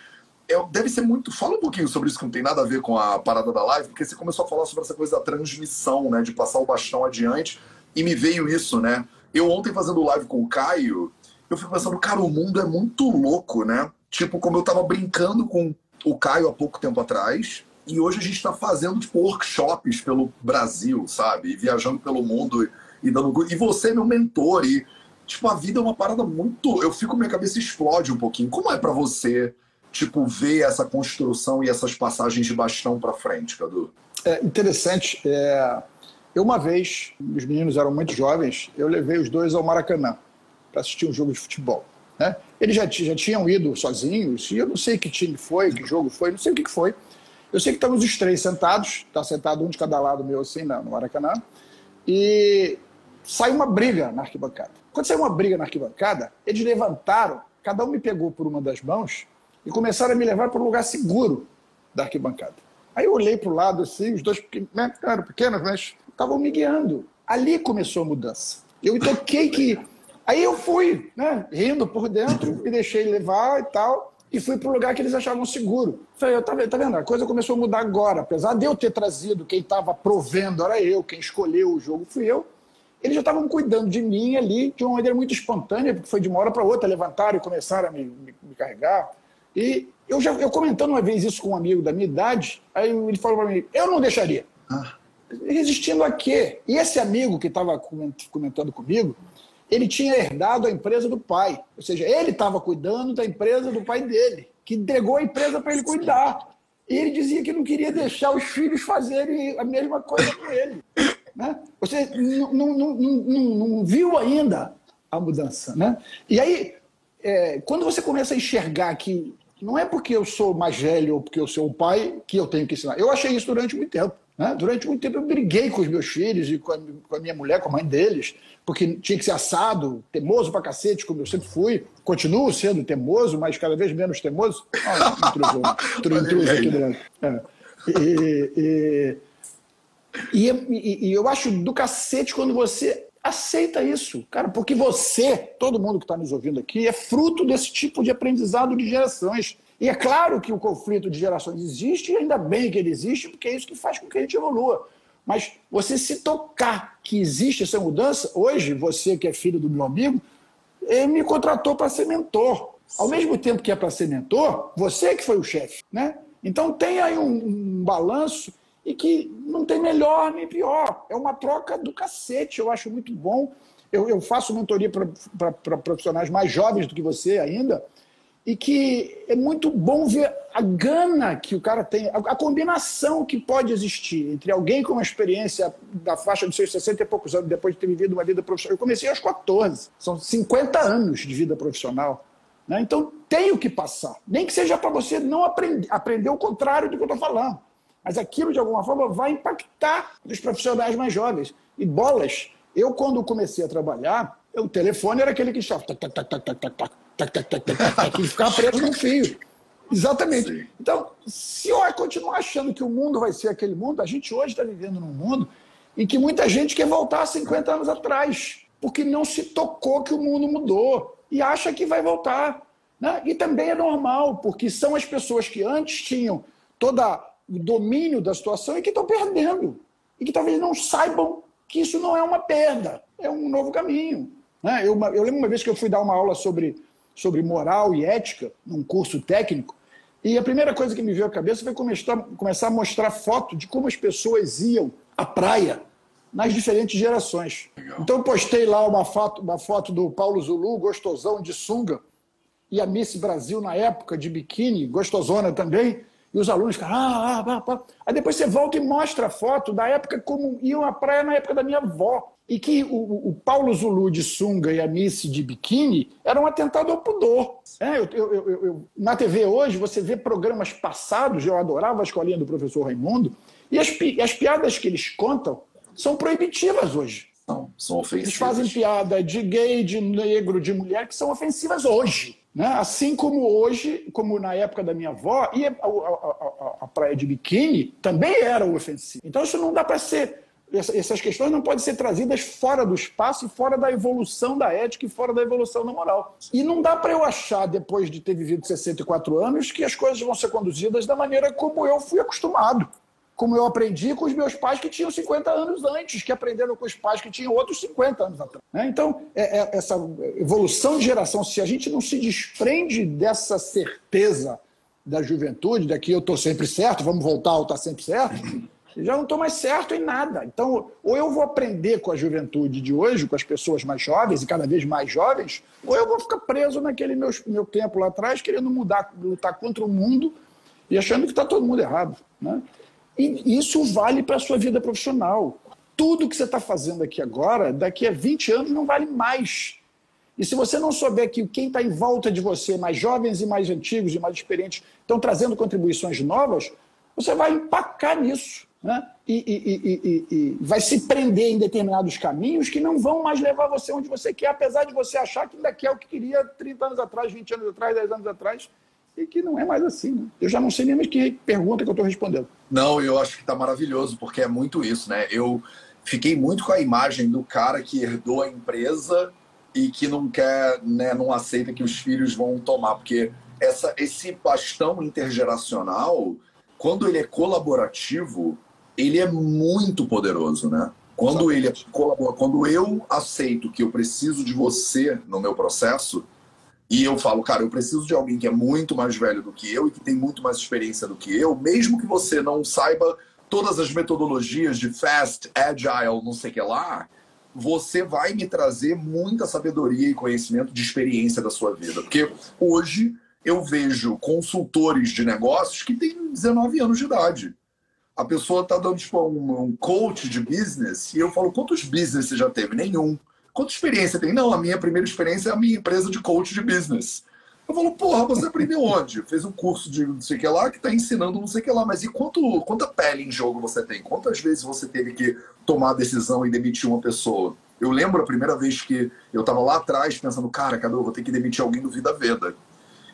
É, deve ser muito. Fala um pouquinho sobre isso que não tem nada a ver com a parada da live, porque você começou a falar sobre essa coisa da transmissão, né? De passar o bastão adiante. E me veio isso, né? Eu ontem fazendo live com o Caio, eu fico pensando, cara, o mundo é muito louco, né? Tipo, como eu tava brincando com o Caio há pouco tempo atrás, e hoje a gente está fazendo tipo, workshops pelo Brasil, sabe? E viajando pelo mundo e, dando. E você é meu mentor. E, tipo, a vida é uma parada muito. Eu fico, minha cabeça explode um pouquinho. Como é para você, tipo, ver essa construção e essas passagens de bastão para frente, Cadu? É interessante. É... Eu, uma vez, os meninos eram muito jovens, eu levei os dois ao Maracanã para assistir um jogo de futebol. Né? Eles já, já tinham ido sozinhos, e eu não sei que time foi, que jogo foi, não sei o que, que foi. Eu sei que estamos os três sentados, está sentado um de cada lado meu assim no Maracanã, e saiu uma briga na arquibancada. Quando saiu uma briga na arquibancada, eles levantaram, cada um me pegou por uma das mãos e começaram a me levar para um lugar seguro da arquibancada. Aí eu olhei para o lado assim, os dois né, eram pequenos, mas estavam me guiando. Ali começou a mudança. Eu toquei que Aí eu fui, né, rindo por dentro, me deixei levar e tal, e fui para o lugar que eles achavam seguro. Falei, tá, tá vendo? A coisa começou a mudar agora. Apesar de eu ter trazido, quem estava provendo era eu, quem escolheu o jogo fui eu. Eles já estavam cuidando de mim ali de uma maneira muito espontânea, porque foi de uma hora para outra, levantaram e começaram a me, me, me carregar. E eu já eu comentando uma vez isso com um amigo da minha idade, aí ele falou para mim: eu não deixaria. Ah. Resistindo a quê? E esse amigo que estava comentando comigo, ele tinha herdado a empresa do pai. Ou seja, ele estava cuidando da empresa do pai dele, que entregou a empresa para ele cuidar. E ele dizia que não queria deixar os filhos fazerem a mesma coisa com ele. Né? Você não, não, não, não, viu ainda a mudança. Né? E aí, é, quando você começa a enxergar que não é porque eu sou mais velho ou porque eu sou o pai que eu tenho que ensinar. Eu achei isso durante muito tempo. Né? Durante muito tempo eu briguei com os meus filhos e com a, com a, minha mulher, com a mãe deles, porque tinha que ser assado, teimoso pra cacete, como eu sempre fui. Continuo sendo teimoso, mas cada vez menos teimoso. Ah, intruso, intruso aqui dentro. É. E, e, e, e, eu acho do cacete quando você aceita isso, cara, porque você, todo mundo que está nos ouvindo aqui, é fruto desse tipo de aprendizado de gerações. E é claro que o conflito de gerações existe, e ainda bem que ele existe, porque é isso que faz com que a gente evolua. Mas você se tocar que existe essa mudança, hoje, você que é filho do meu amigo, ele me contratou para ser mentor. Ao mesmo tempo que é para ser mentor, você que foi o chefe, né? Então tem aí um, um balanço e que não tem melhor nem pior. É uma troca do cacete, eu acho muito bom. Eu, eu faço mentoria para profissionais mais jovens do que você ainda, e que é muito bom ver a gana que o cara tem, a, combinação que pode existir entre alguém com uma experiência da faixa dos seus 60 e poucos anos, depois de ter vivido uma vida profissional. Eu comecei aos 14, são 50 anos de vida profissional. Né? Então tem o que passar. Nem que seja para você não aprender, aprender o contrário do que eu estou falando. Mas aquilo, de alguma forma, vai impactar os profissionais mais jovens. E bolas, eu, quando comecei a trabalhar, o telefone era aquele que estava tac, tac, tac, tac, e ficar preso num fio. Exatamente. Sim. Então, se eu continuar achando que o mundo vai ser aquele mundo, a gente hoje está vivendo num mundo em que muita gente quer voltar 50 anos atrás, porque não se tocou que o mundo mudou e acha que vai voltar. Né? E também é normal, porque são as pessoas que antes tinham todo o domínio da situação e que estão perdendo. E que talvez não saibam que isso não é uma perda, é um novo caminho. Né? Eu, eu lembro uma vez que eu fui dar uma aula sobre sobre moral e ética, num curso técnico, e a primeira coisa que me veio à cabeça foi começar, a mostrar foto de como as pessoas iam à praia nas diferentes gerações. Legal. Então eu postei lá uma foto, uma foto do Paulo Zulu, gostosão de sunga, e a Miss Brasil na época de biquíni, gostosona também, e os alunos ficam, ah, ah, ah, ah. Aí depois você volta e mostra a foto da época como iam à praia na época da minha avó. E que o, o Paulo Zulu de sunga e a Missy de biquíni era um atentado ao pudor. É, eu, eu, eu, na TV hoje, você vê programas passados, eu adorava a escolinha do professor Raimundo, e as, as piadas que eles contam são proibitivas hoje. Não, são ofensivas. Eles fazem piada de gay, de negro, de mulher, que são ofensivas hoje. Né? Assim como hoje, como na época da minha avó, e a, a, a, a praia de biquíni também era ofensiva. Então isso não dá para ser essas questões não podem ser trazidas fora do espaço e fora da evolução da ética e fora da evolução da moral. E não dá para eu achar, depois de ter vivido 64 anos, que as coisas vão ser conduzidas da maneira como eu fui acostumado. Como eu aprendi com os meus pais que tinham 50 anos antes, que aprenderam com os pais que tinham outros 50 anos atrás. Né? Então, é, é, essa evolução de geração, se a gente não se desprende dessa certeza da juventude, daqui eu estou sempre certo, vamos voltar ao estar tá sempre certo, já não estou mais certo em nada. Então, ou eu vou aprender com a juventude de hoje, com as pessoas mais jovens e cada vez mais jovens, ou eu vou ficar preso naquele meu, meu tempo lá atrás, querendo mudar, lutar contra o mundo e achando que está todo mundo errado. Né? E isso vale para a sua vida profissional. Tudo que você está fazendo aqui agora, daqui a 20 anos, não vale mais. E se você não souber que quem está em volta de você, mais jovens e mais antigos e mais experientes, estão trazendo contribuições novas, você vai empacar nisso né? E, e, e, e, vai se prender em determinados caminhos que não vão mais levar você onde você quer, apesar de você achar que ainda quer o que queria 30 anos atrás, 20 anos atrás, 10 anos atrás, e que não é mais assim. Né? Eu já não sei nem mais que pergunta que eu estou respondendo. Não, eu acho que está maravilhoso, porque é muito isso, né? Eu fiquei muito com a imagem do cara que herdou a empresa e que não quer, né, não aceita que os filhos vão tomar, porque essa, esse bastão intergeracional, quando ele é colaborativo, ele é muito poderoso, né? Quando ele colabora, quando eu aceito que eu preciso de você no meu processo e eu falo, cara, eu preciso de alguém que é muito mais velho do que eu e que tem muito mais experiência do que eu, mesmo que você não saiba todas as metodologias de fast, agile, não sei o que lá, você vai me trazer muita sabedoria e conhecimento de experiência da sua vida. Porque hoje eu vejo consultores de negócios que têm 19 anos de idade a pessoa está dando tipo, um, um, coach de business e eu falo, quantos business você já teve? Nenhum. Quanta experiência tem? Não, a minha primeira experiência é a minha empresa de coach de business. Eu falo, porra, você aprendeu onde? Fez um curso de não sei o que lá que está ensinando não sei o que lá. Mas e quanto, quanta pele em jogo você tem? Quantas vezes você teve que tomar a decisão e demitir uma pessoa? Eu lembro a primeira vez que eu estava lá atrás pensando, cara, cadê eu vou ter que demitir alguém do Vida Veda.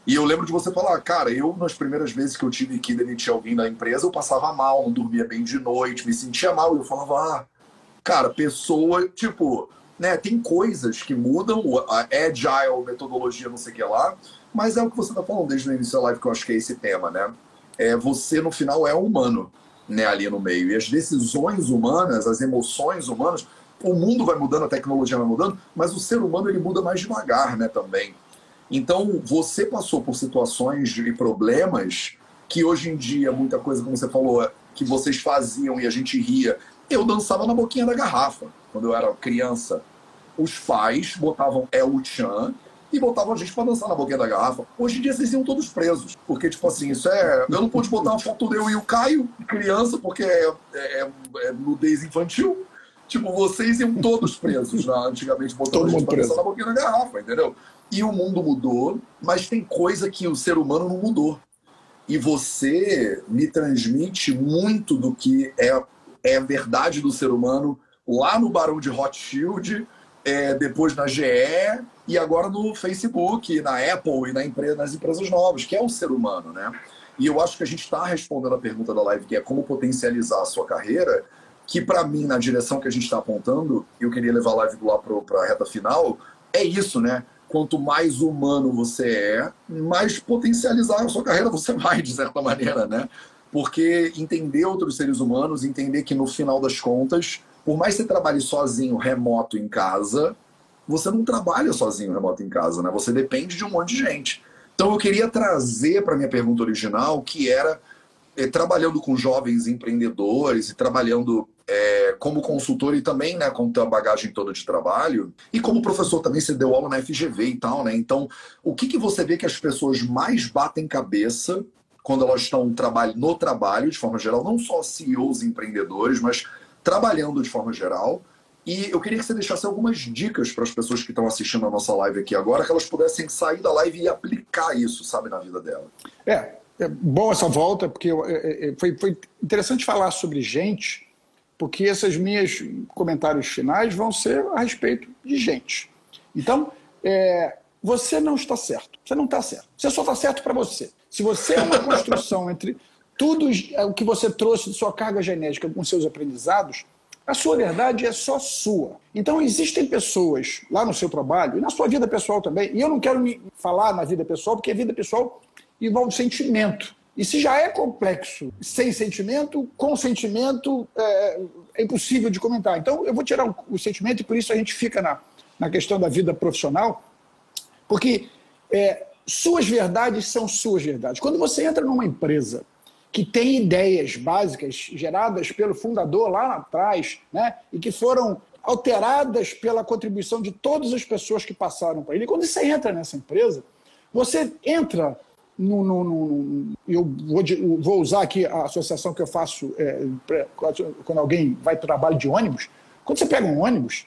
E eu lembro de você falar, cara, eu nas primeiras vezes que eu tive que demitir alguém da empresa, eu passava mal, não dormia bem de noite, me sentia mal. E eu falava, ah, cara, pessoa, tipo, né, tem coisas que mudam, a agile, metodologia, não sei o que lá, mas é o que você está falando desde o início da live, que eu acho que é esse tema, né? É, você, no final, é humano, né, ali no meio. E as decisões humanas, as emoções humanas, o mundo vai mudando, a tecnologia vai mudando, mas o ser humano, ele muda mais devagar, né, também. Então, você passou por situações e problemas que hoje em dia, muita coisa, como você falou, que vocês faziam e a gente ria. Eu dançava na boquinha da garrafa, quando eu era criança. Os pais botavam El Chan e botavam a gente para dançar na boquinha da garrafa. Hoje em dia vocês iam todos presos. Porque, tipo assim, isso é. Eu não pude botar uma foto do eu e o Caio, criança, porque é, é, é nudez infantil. Tipo, vocês iam todos presos, né? antigamente botavam a gente pra dançar na boquinha da garrafa, entendeu? E o mundo mudou, mas tem coisa que o ser humano não mudou. E você me transmite muito do que é, é verdade do ser humano lá no Barão de Rothschild, é, depois na GE e agora no Facebook, na Apple e na nas empresas novas, que é o ser humano, né? E eu acho que a gente está respondendo a pergunta da live, que é como potencializar a sua carreira, que para mim, na direção que a gente está apontando, eu queria levar a live lá para a reta final, é isso, né? Quanto mais humano você é, mais potencializar a sua carreira você vai, de certa maneira, né? Porque entender outros seres humanos, entender que no final das contas, por mais que você trabalhe sozinho, remoto em casa, você não trabalha sozinho remoto em casa, né? Você depende de um monte de gente. Então eu queria trazer para minha pergunta original, que era é, trabalhando com jovens empreendedores e trabalhando é, como consultor e também né, com a bagagem toda de trabalho, e como professor também você deu aula na FGV e tal, né? Então, o que, que você vê que as pessoas mais batem cabeça quando elas estão no trabalho, de forma geral, não só CEOs e empreendedores, mas trabalhando de forma geral. E eu queria que você deixasse algumas dicas para as pessoas que estão assistindo a nossa live aqui agora, que elas pudessem sair da live e aplicar isso, sabe, na vida dela. É, é bom essa volta, porque eu, é, é, foi, foi interessante falar sobre gente, porque esses meus comentários finais vão ser a respeito de gente. Então, é, você não está certo. Você não está certo. Você só está certo para você. Se você é uma construção entre tudo o que você trouxe de sua carga genética com seus aprendizados, a sua verdade é só sua. Então, existem pessoas lá no seu trabalho e na sua vida pessoal também, e eu não quero me falar na vida pessoal, porque a vida pessoal envolve sentimento. E se já é complexo sem sentimento, com sentimento, é, é impossível de comentar. Então, eu vou tirar o, o, sentimento e por isso a gente fica na, na questão da vida profissional, porque é, suas verdades são suas verdades. Quando você entra numa empresa que tem ideias básicas geradas pelo fundador lá atrás, né, e que foram alteradas pela contribuição de todas as pessoas que passaram para ele. Quando você entra nessa empresa, você entra no. no, no eu vou, vou, usar aqui a associação que eu faço é, quando alguém vai para o trabalho de ônibus. Quando você pega um ônibus,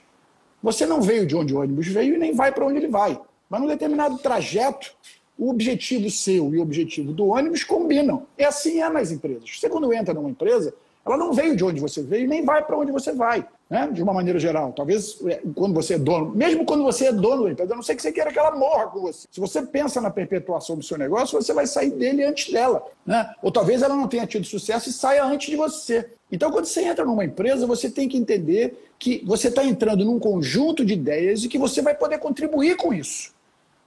você não veio de onde o ônibus veio e nem vai para onde ele vai. Mas num determinado trajeto, o objetivo seu e o objetivo do ônibus combinam. E assim é nas empresas. Você, quando entra numa empresa, ela não veio de onde você veio nem vai para onde você vai, né? de uma maneira geral. Talvez é, quando você é dono, mesmo quando você é dono da empresa, a não sei que você queira que ela morra com você. Se você pensa na perpetuação do seu negócio, você vai sair dele antes dela. Né? Ou talvez ela não tenha tido sucesso e saia antes de você. Então, quando você entra numa empresa, você tem que entender que você está entrando num conjunto de ideias e que você vai poder contribuir com isso.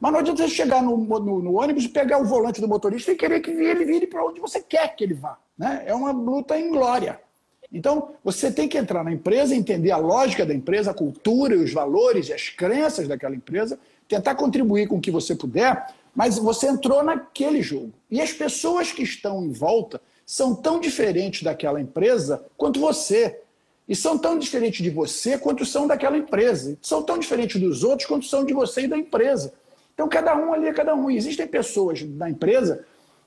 Mas não adianta você chegar no, no, no, ônibus, pegar o volante do motorista e querer que ele vire para onde você quer que ele vá. Né? É uma luta em glória. Então, você tem que entrar na empresa, entender a lógica da empresa, a cultura, os valores e as crenças daquela empresa, tentar contribuir com o que você puder, mas você entrou naquele jogo. E as pessoas que estão em volta são tão diferentes daquela empresa quanto você. E são tão diferentes de você quanto são daquela empresa. São tão diferentes dos outros quanto são de você e da empresa. Então, cada um ali é cada um. E existem pessoas na empresa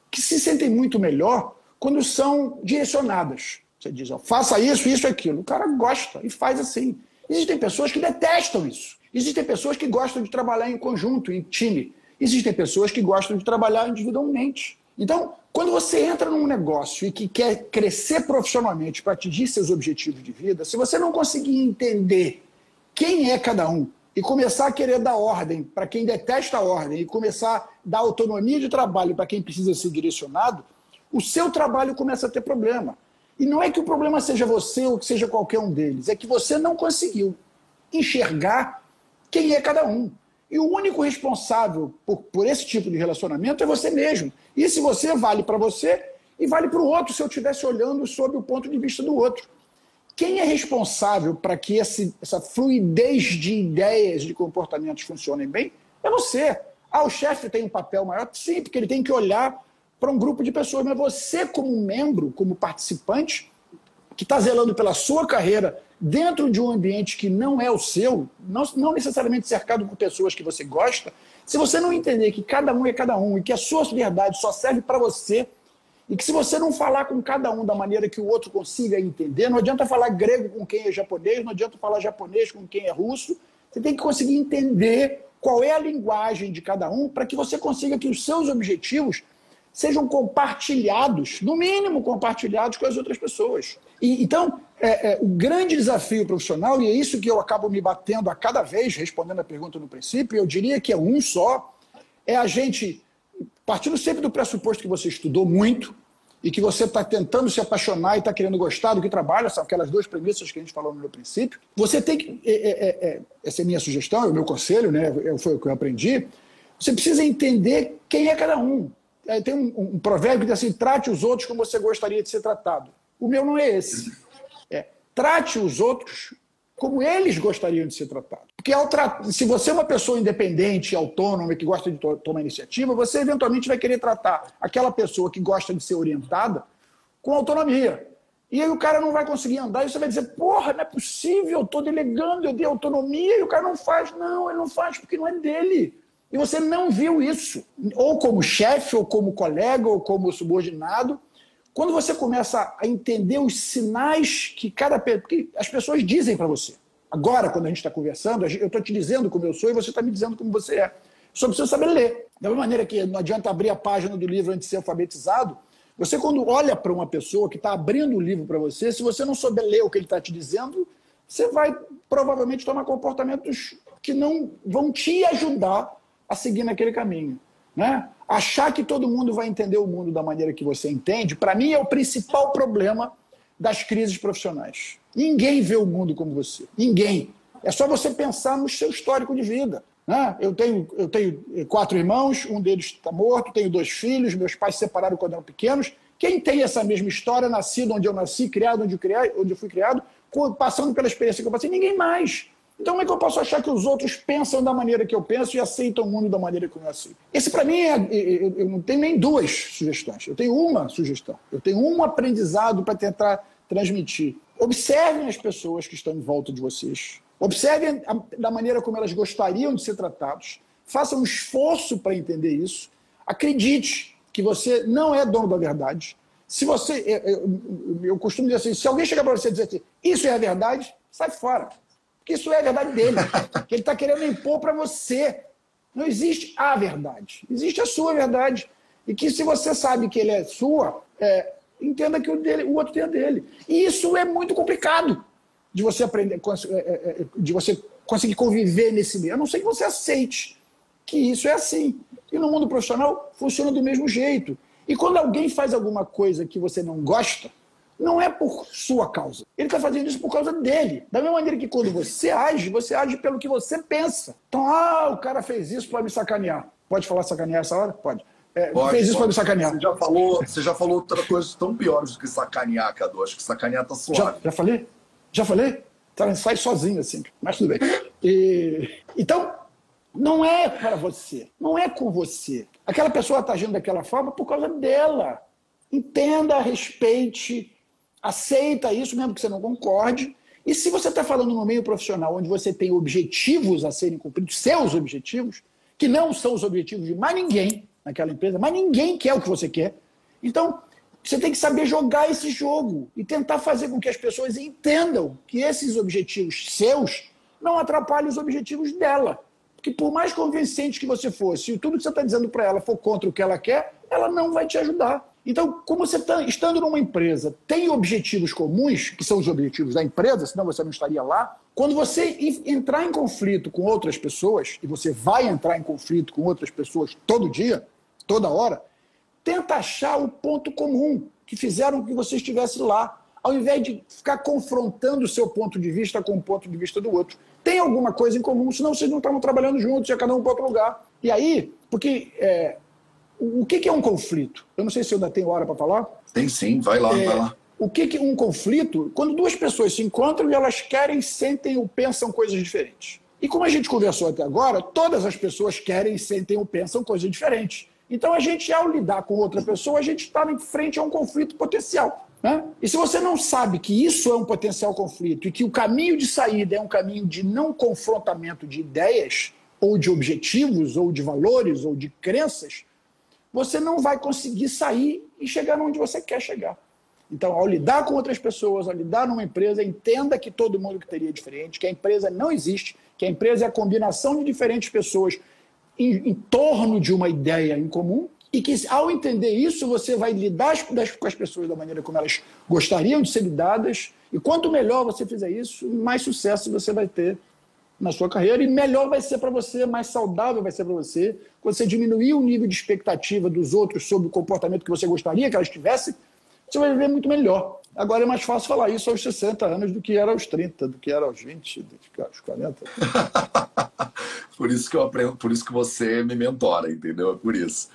que se sentem muito melhor quando são direcionadas. Você diz, ó, faça isso, isso, aquilo. O cara gosta e faz assim. Existem pessoas que detestam isso. Existem pessoas que gostam de trabalhar em conjunto, em time. Existem pessoas que gostam de trabalhar individualmente. Então, quando você entra num negócio e que quer crescer profissionalmente para atingir seus objetivos de vida, se você não conseguir entender quem é cada um e começar a querer dar ordem para quem detesta a ordem e começar a dar autonomia de trabalho para quem precisa ser direcionado, o seu trabalho começa a ter problema. E não é que o problema seja você ou que seja qualquer um deles, é que você não conseguiu enxergar quem é cada um. E o único responsável por, por esse tipo de relacionamento é você mesmo. E se você vale para você e vale para o outro se eu estivesse olhando sob o ponto de vista do outro. Quem é responsável para que esse, essa fluidez de ideias, de comportamentos funcionem bem? É você. Ah, o chefe tem um papel maior? Sim, porque ele tem que olhar para um grupo de pessoas, mas você, como membro, como participante, que está zelando pela sua carreira dentro de um ambiente que não é o seu, não, não necessariamente cercado por pessoas que você gosta, se você não entender que cada um é cada um e que a sua verdade só serve para você, e que se você não falar com cada um da maneira que o outro consiga entender, não adianta falar grego com quem é japonês, não adianta falar japonês com quem é russo, você tem que conseguir entender qual é a linguagem de cada um para que você consiga que os seus objetivos sejam compartilhados, no mínimo compartilhados com as outras pessoas. E, então, é, é, o grande desafio profissional, e é isso que eu acabo me batendo a cada vez, respondendo a pergunta no princípio, eu diria que é um só, é a gente, partindo sempre do pressuposto que você estudou muito e que você está tentando se apaixonar e está querendo gostar do que trabalha, são aquelas duas premissas que a gente falou no princípio, você tem que, é, é, é, é essa é a minha sugestão, é o meu conselho, né, foi o que eu aprendi, você precisa entender quem é cada um. Tem um, um provérbio que diz assim, trate os outros como você gostaria de ser tratado. O meu não é esse. É, trate os outros como eles gostariam de ser tratados. Porque se você é uma pessoa independente, autônoma, que gosta de to tomar iniciativa, você eventualmente vai querer tratar aquela pessoa que gosta de ser orientada com autonomia. E aí o cara não vai conseguir andar e você vai dizer, porra, não é possível, eu estou delegando, eu dei autonomia e o cara não faz. Não, ele não faz porque não é dele. E você não viu isso, ou como chefe, ou como colega, ou como subordinado, quando você começa a entender os sinais que cada que as pessoas dizem para você. Agora, quando a gente está conversando, eu estou te dizendo como eu sou e você está me dizendo como você é. Só precisa saber ler. Da mesma maneira que não adianta abrir a página do livro antes de ser alfabetizado, você, quando olha para uma pessoa que está abrindo o livro para você, se você não souber ler o que ele está te dizendo, você vai provavelmente tomar comportamentos que não vão te ajudar a seguir naquele caminho. Né? Achar que todo mundo vai entender o mundo da maneira que você entende, para mim é o principal problema das crises profissionais. Ninguém vê o mundo como você. Ninguém. É só você pensar no seu histórico de vida. Né? Eu, tenho, eu tenho quatro irmãos, um deles está morto, tenho dois filhos, meus pais se separaram quando eram pequenos. Quem tem essa mesma história, nascido onde eu nasci, criado onde eu, criei, onde eu fui criado, passando pela experiência que eu passei? Ninguém mais. Então, como é que eu posso achar que os outros pensam da maneira que eu penso e aceitam o mundo da maneira que eu aceito? Esse, para mim, é, eu não tenho nem duas sugestões. Eu tenho uma sugestão. Eu tenho um aprendizado para tentar transmitir. Observem as pessoas que estão em volta de vocês. Observem a, da maneira como elas gostariam de ser tratadas. Façam um esforço para entender isso. Acredite que você não é dono da verdade. Se você, eu, eu, eu costumo dizer assim, se alguém chegar para você e dizer assim, isso é a verdade, sai fora. Porque isso é a verdade dele, que ele está querendo impor para você. Não existe a verdade, existe a sua verdade. E que se você sabe que ele é sua, é, entenda que o, dele, o outro tem a dele. E isso é muito complicado de você aprender, é, é, é, de você conseguir conviver nesse meio. A não ser que você aceite que isso é assim. E no mundo profissional funciona do mesmo jeito. E quando alguém faz alguma coisa que você não gosta, não é por sua causa. Ele está fazendo isso por causa dele. Da mesma maneira que quando você age, você age pelo que você pensa. Então, ah, o cara fez isso para me sacanear. Pode falar sacanear essa hora? Pode. É, pode fez isso para me sacanear. Você já, falou, você já falou outra coisa tão piores do que sacanear, Cadu. Acho que sacanear tá suave. Já, já falei? Já falei? Tá, sai sozinho assim, mas tudo bem. E, então, não é para você, não é com você. Aquela pessoa está agindo daquela forma por causa dela. Entenda, respeite, aceita isso, mesmo que você não concorde. E se você está falando no meio profissional, onde você tem objetivos a serem cumpridos, seus objetivos, que não são os objetivos de mais ninguém naquela empresa, mas ninguém quer o que você quer. Então, você tem que saber jogar esse jogo e tentar fazer com que as pessoas entendam que esses objetivos seus não atrapalhem os objetivos dela. Porque por mais convincente que você for, se tudo que você está dizendo para ela for contra o que ela quer, ela não vai te ajudar. Então, como você está estando numa empresa, tem objetivos comuns, que são os objetivos da empresa, senão você não estaria lá. Quando você entrar em conflito com outras pessoas, e você vai entrar em conflito com outras pessoas todo dia, toda hora, tenta achar o ponto comum que fizeram que você estivesse lá, ao invés de ficar confrontando o seu ponto de vista com o ponto de vista do outro. Tem alguma coisa em comum, senão vocês não estavam trabalhando juntos, ia cada um para outro lugar. E aí, porque é, o que, é um conflito? Eu não sei se eu ainda tenho hora para falar. Tem sim, vai lá, é, vai lá. O que é um conflito? Quando duas pessoas se encontram e elas querem, sentem ou pensam coisas diferentes. E como a gente conversou até agora, todas as pessoas querem, sentem ou pensam coisas diferentes. Então a gente, ao lidar com outra pessoa, a gente está em frente a um conflito potencial. Né? E se você não sabe que isso é um potencial conflito e que o caminho de saída é um caminho de não confrontamento de ideias, ou de objetivos, ou de valores, ou de crenças, você não vai conseguir sair e chegar onde você quer chegar. Então, ao lidar com outras pessoas, ao lidar numa empresa, entenda que todo mundo teria diferente, que a empresa não existe, que a empresa é a combinação de diferentes pessoas em, em torno de uma ideia em comum e que, ao entender isso, você vai lidar com as pessoas da maneira como elas gostariam de ser lidadas. E quanto melhor você fizer isso, mais sucesso você vai ter na sua carreira e melhor vai ser para você, mais saudável vai ser para você. Quando você diminuir o nível de expectativa dos outros sobre o comportamento que você gostaria que elas tivessem, você vai viver muito melhor. Agora é mais fácil falar isso aos 60 anos do que era aos 30, do que era aos 20, do que aos 40. por isso que eu aprendo, por isso que você me mentora, entendeu? É por isso.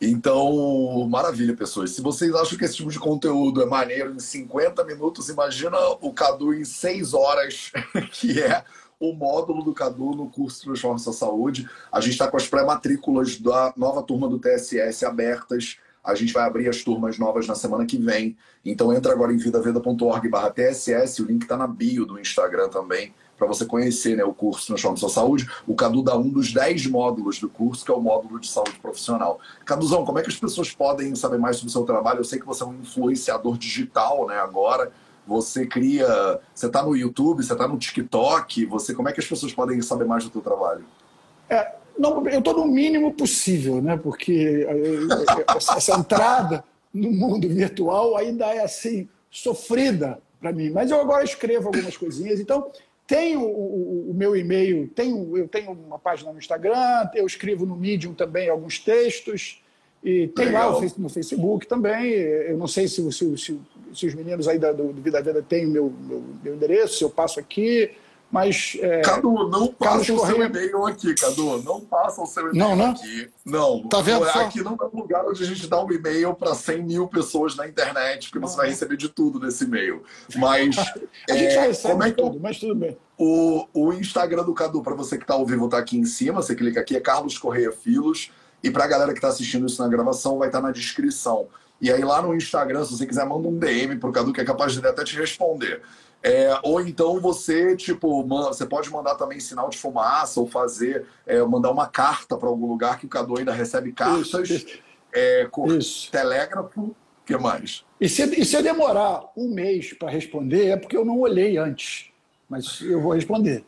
Então, maravilha, pessoas. Se vocês acham que esse tipo de conteúdo é maneiro em 50 minutos, imagina o Cadu em 6 horas, que é o módulo do Cadu no curso Transforma Sua Saúde. A gente está com as pré-matrículas da nova turma do TSS abertas. A gente vai abrir as turmas novas na semana que vem. Então entra agora em vidaveda.org barra TSS, o link está na bio do Instagram também, para você conhecer né, o curso Transforma Sua Saúde. O Cadu dá um dos dez módulos do curso, que é o módulo de saúde profissional. Caduzão, como é que as pessoas podem saber mais sobre o seu trabalho? Eu sei que você é um influenciador digital né, agora você cria. Você está no YouTube, você está no TikTok, você como é que as pessoas podem saber mais do seu trabalho? É, não, eu estou no mínimo possível, né? Porque essa entrada no mundo virtual ainda é assim sofrida para mim. Mas eu agora escrevo algumas coisinhas. Então tenho o, o, o meu e-mail, tenho, eu tenho uma página no Instagram, eu escrevo no Medium também alguns textos. E tem Legal. lá no Facebook também. Eu não sei se, se, se, se os meninos aí da, do, do Vida Vida têm o meu, meu, meu, endereço, se eu passo aqui. Mas. É, Cadu, não passa o seu e-mail aqui, Cadu. Não passa o seu e-mail não, não? aqui. Não. Tá vendo? Aqui não é um lugar onde a gente dá um e-mail para 100 mil pessoas na internet, porque você vai receber de tudo nesse e-mail. Mas. a é, gente já recebe como é que tudo, mas tudo bem. O, o Instagram do Cadu, para você que está ao vivo, está aqui em cima. Você clica aqui, é Carlos Correia Filos. E para a galera que está assistindo isso na gravação, vai estar tá na descrição. E aí lá no Instagram, se você quiser, manda um DM pro Cadu, que é capaz de até te responder. É, ou então você, tipo, man, você pode mandar também sinal de fumaça ou fazer, é, mandar uma carta para algum lugar que o Cadu ainda recebe cartas. Isso, isso. É, isso. telégrafo, o que mais? E se, e se eu demorar um mês para responder, é porque eu não olhei antes. Mas eu vou responder.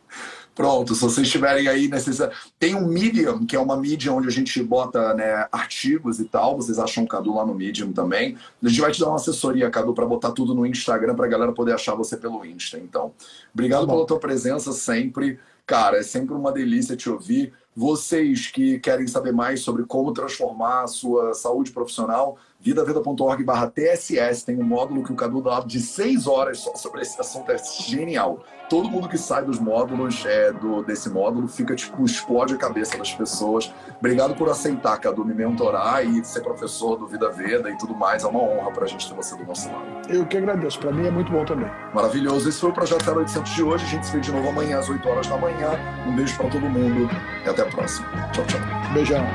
Pronto, se vocês estiverem aí necessidade. Tem um Medium, que é uma mídia onde a gente bota né, artigos e tal. Vocês acham o Cadu lá no Medium também. A gente vai te dar uma assessoria, Cadu, para botar tudo no Instagram para a galera poder achar você pelo Insta. Então, obrigado tá pela tua presença sempre. Cara, é sempre uma delícia te ouvir. Vocês que querem saber mais sobre como transformar a sua saúde profissional, vidaveda.org barra TSS tem um módulo que o Cadu dá de seis horas só sobre esse assunto, é genial. Todo mundo que sai dos módulos, é, do, desse módulo, fica tipo, explode a cabeça das pessoas. Obrigado por aceitar, Cadu, me mentorar e ser professor do Vida Veda e tudo mais. É uma honra para a gente ter você do nosso lado. Eu que agradeço, para mim é muito bom também. Maravilhoso. Esse foi o Projeto 0800 de hoje. A gente se vê de novo amanhã às 8 horas da manhã. Um beijo para todo mundo e até a próxima. Tchau, tchau. Beijão.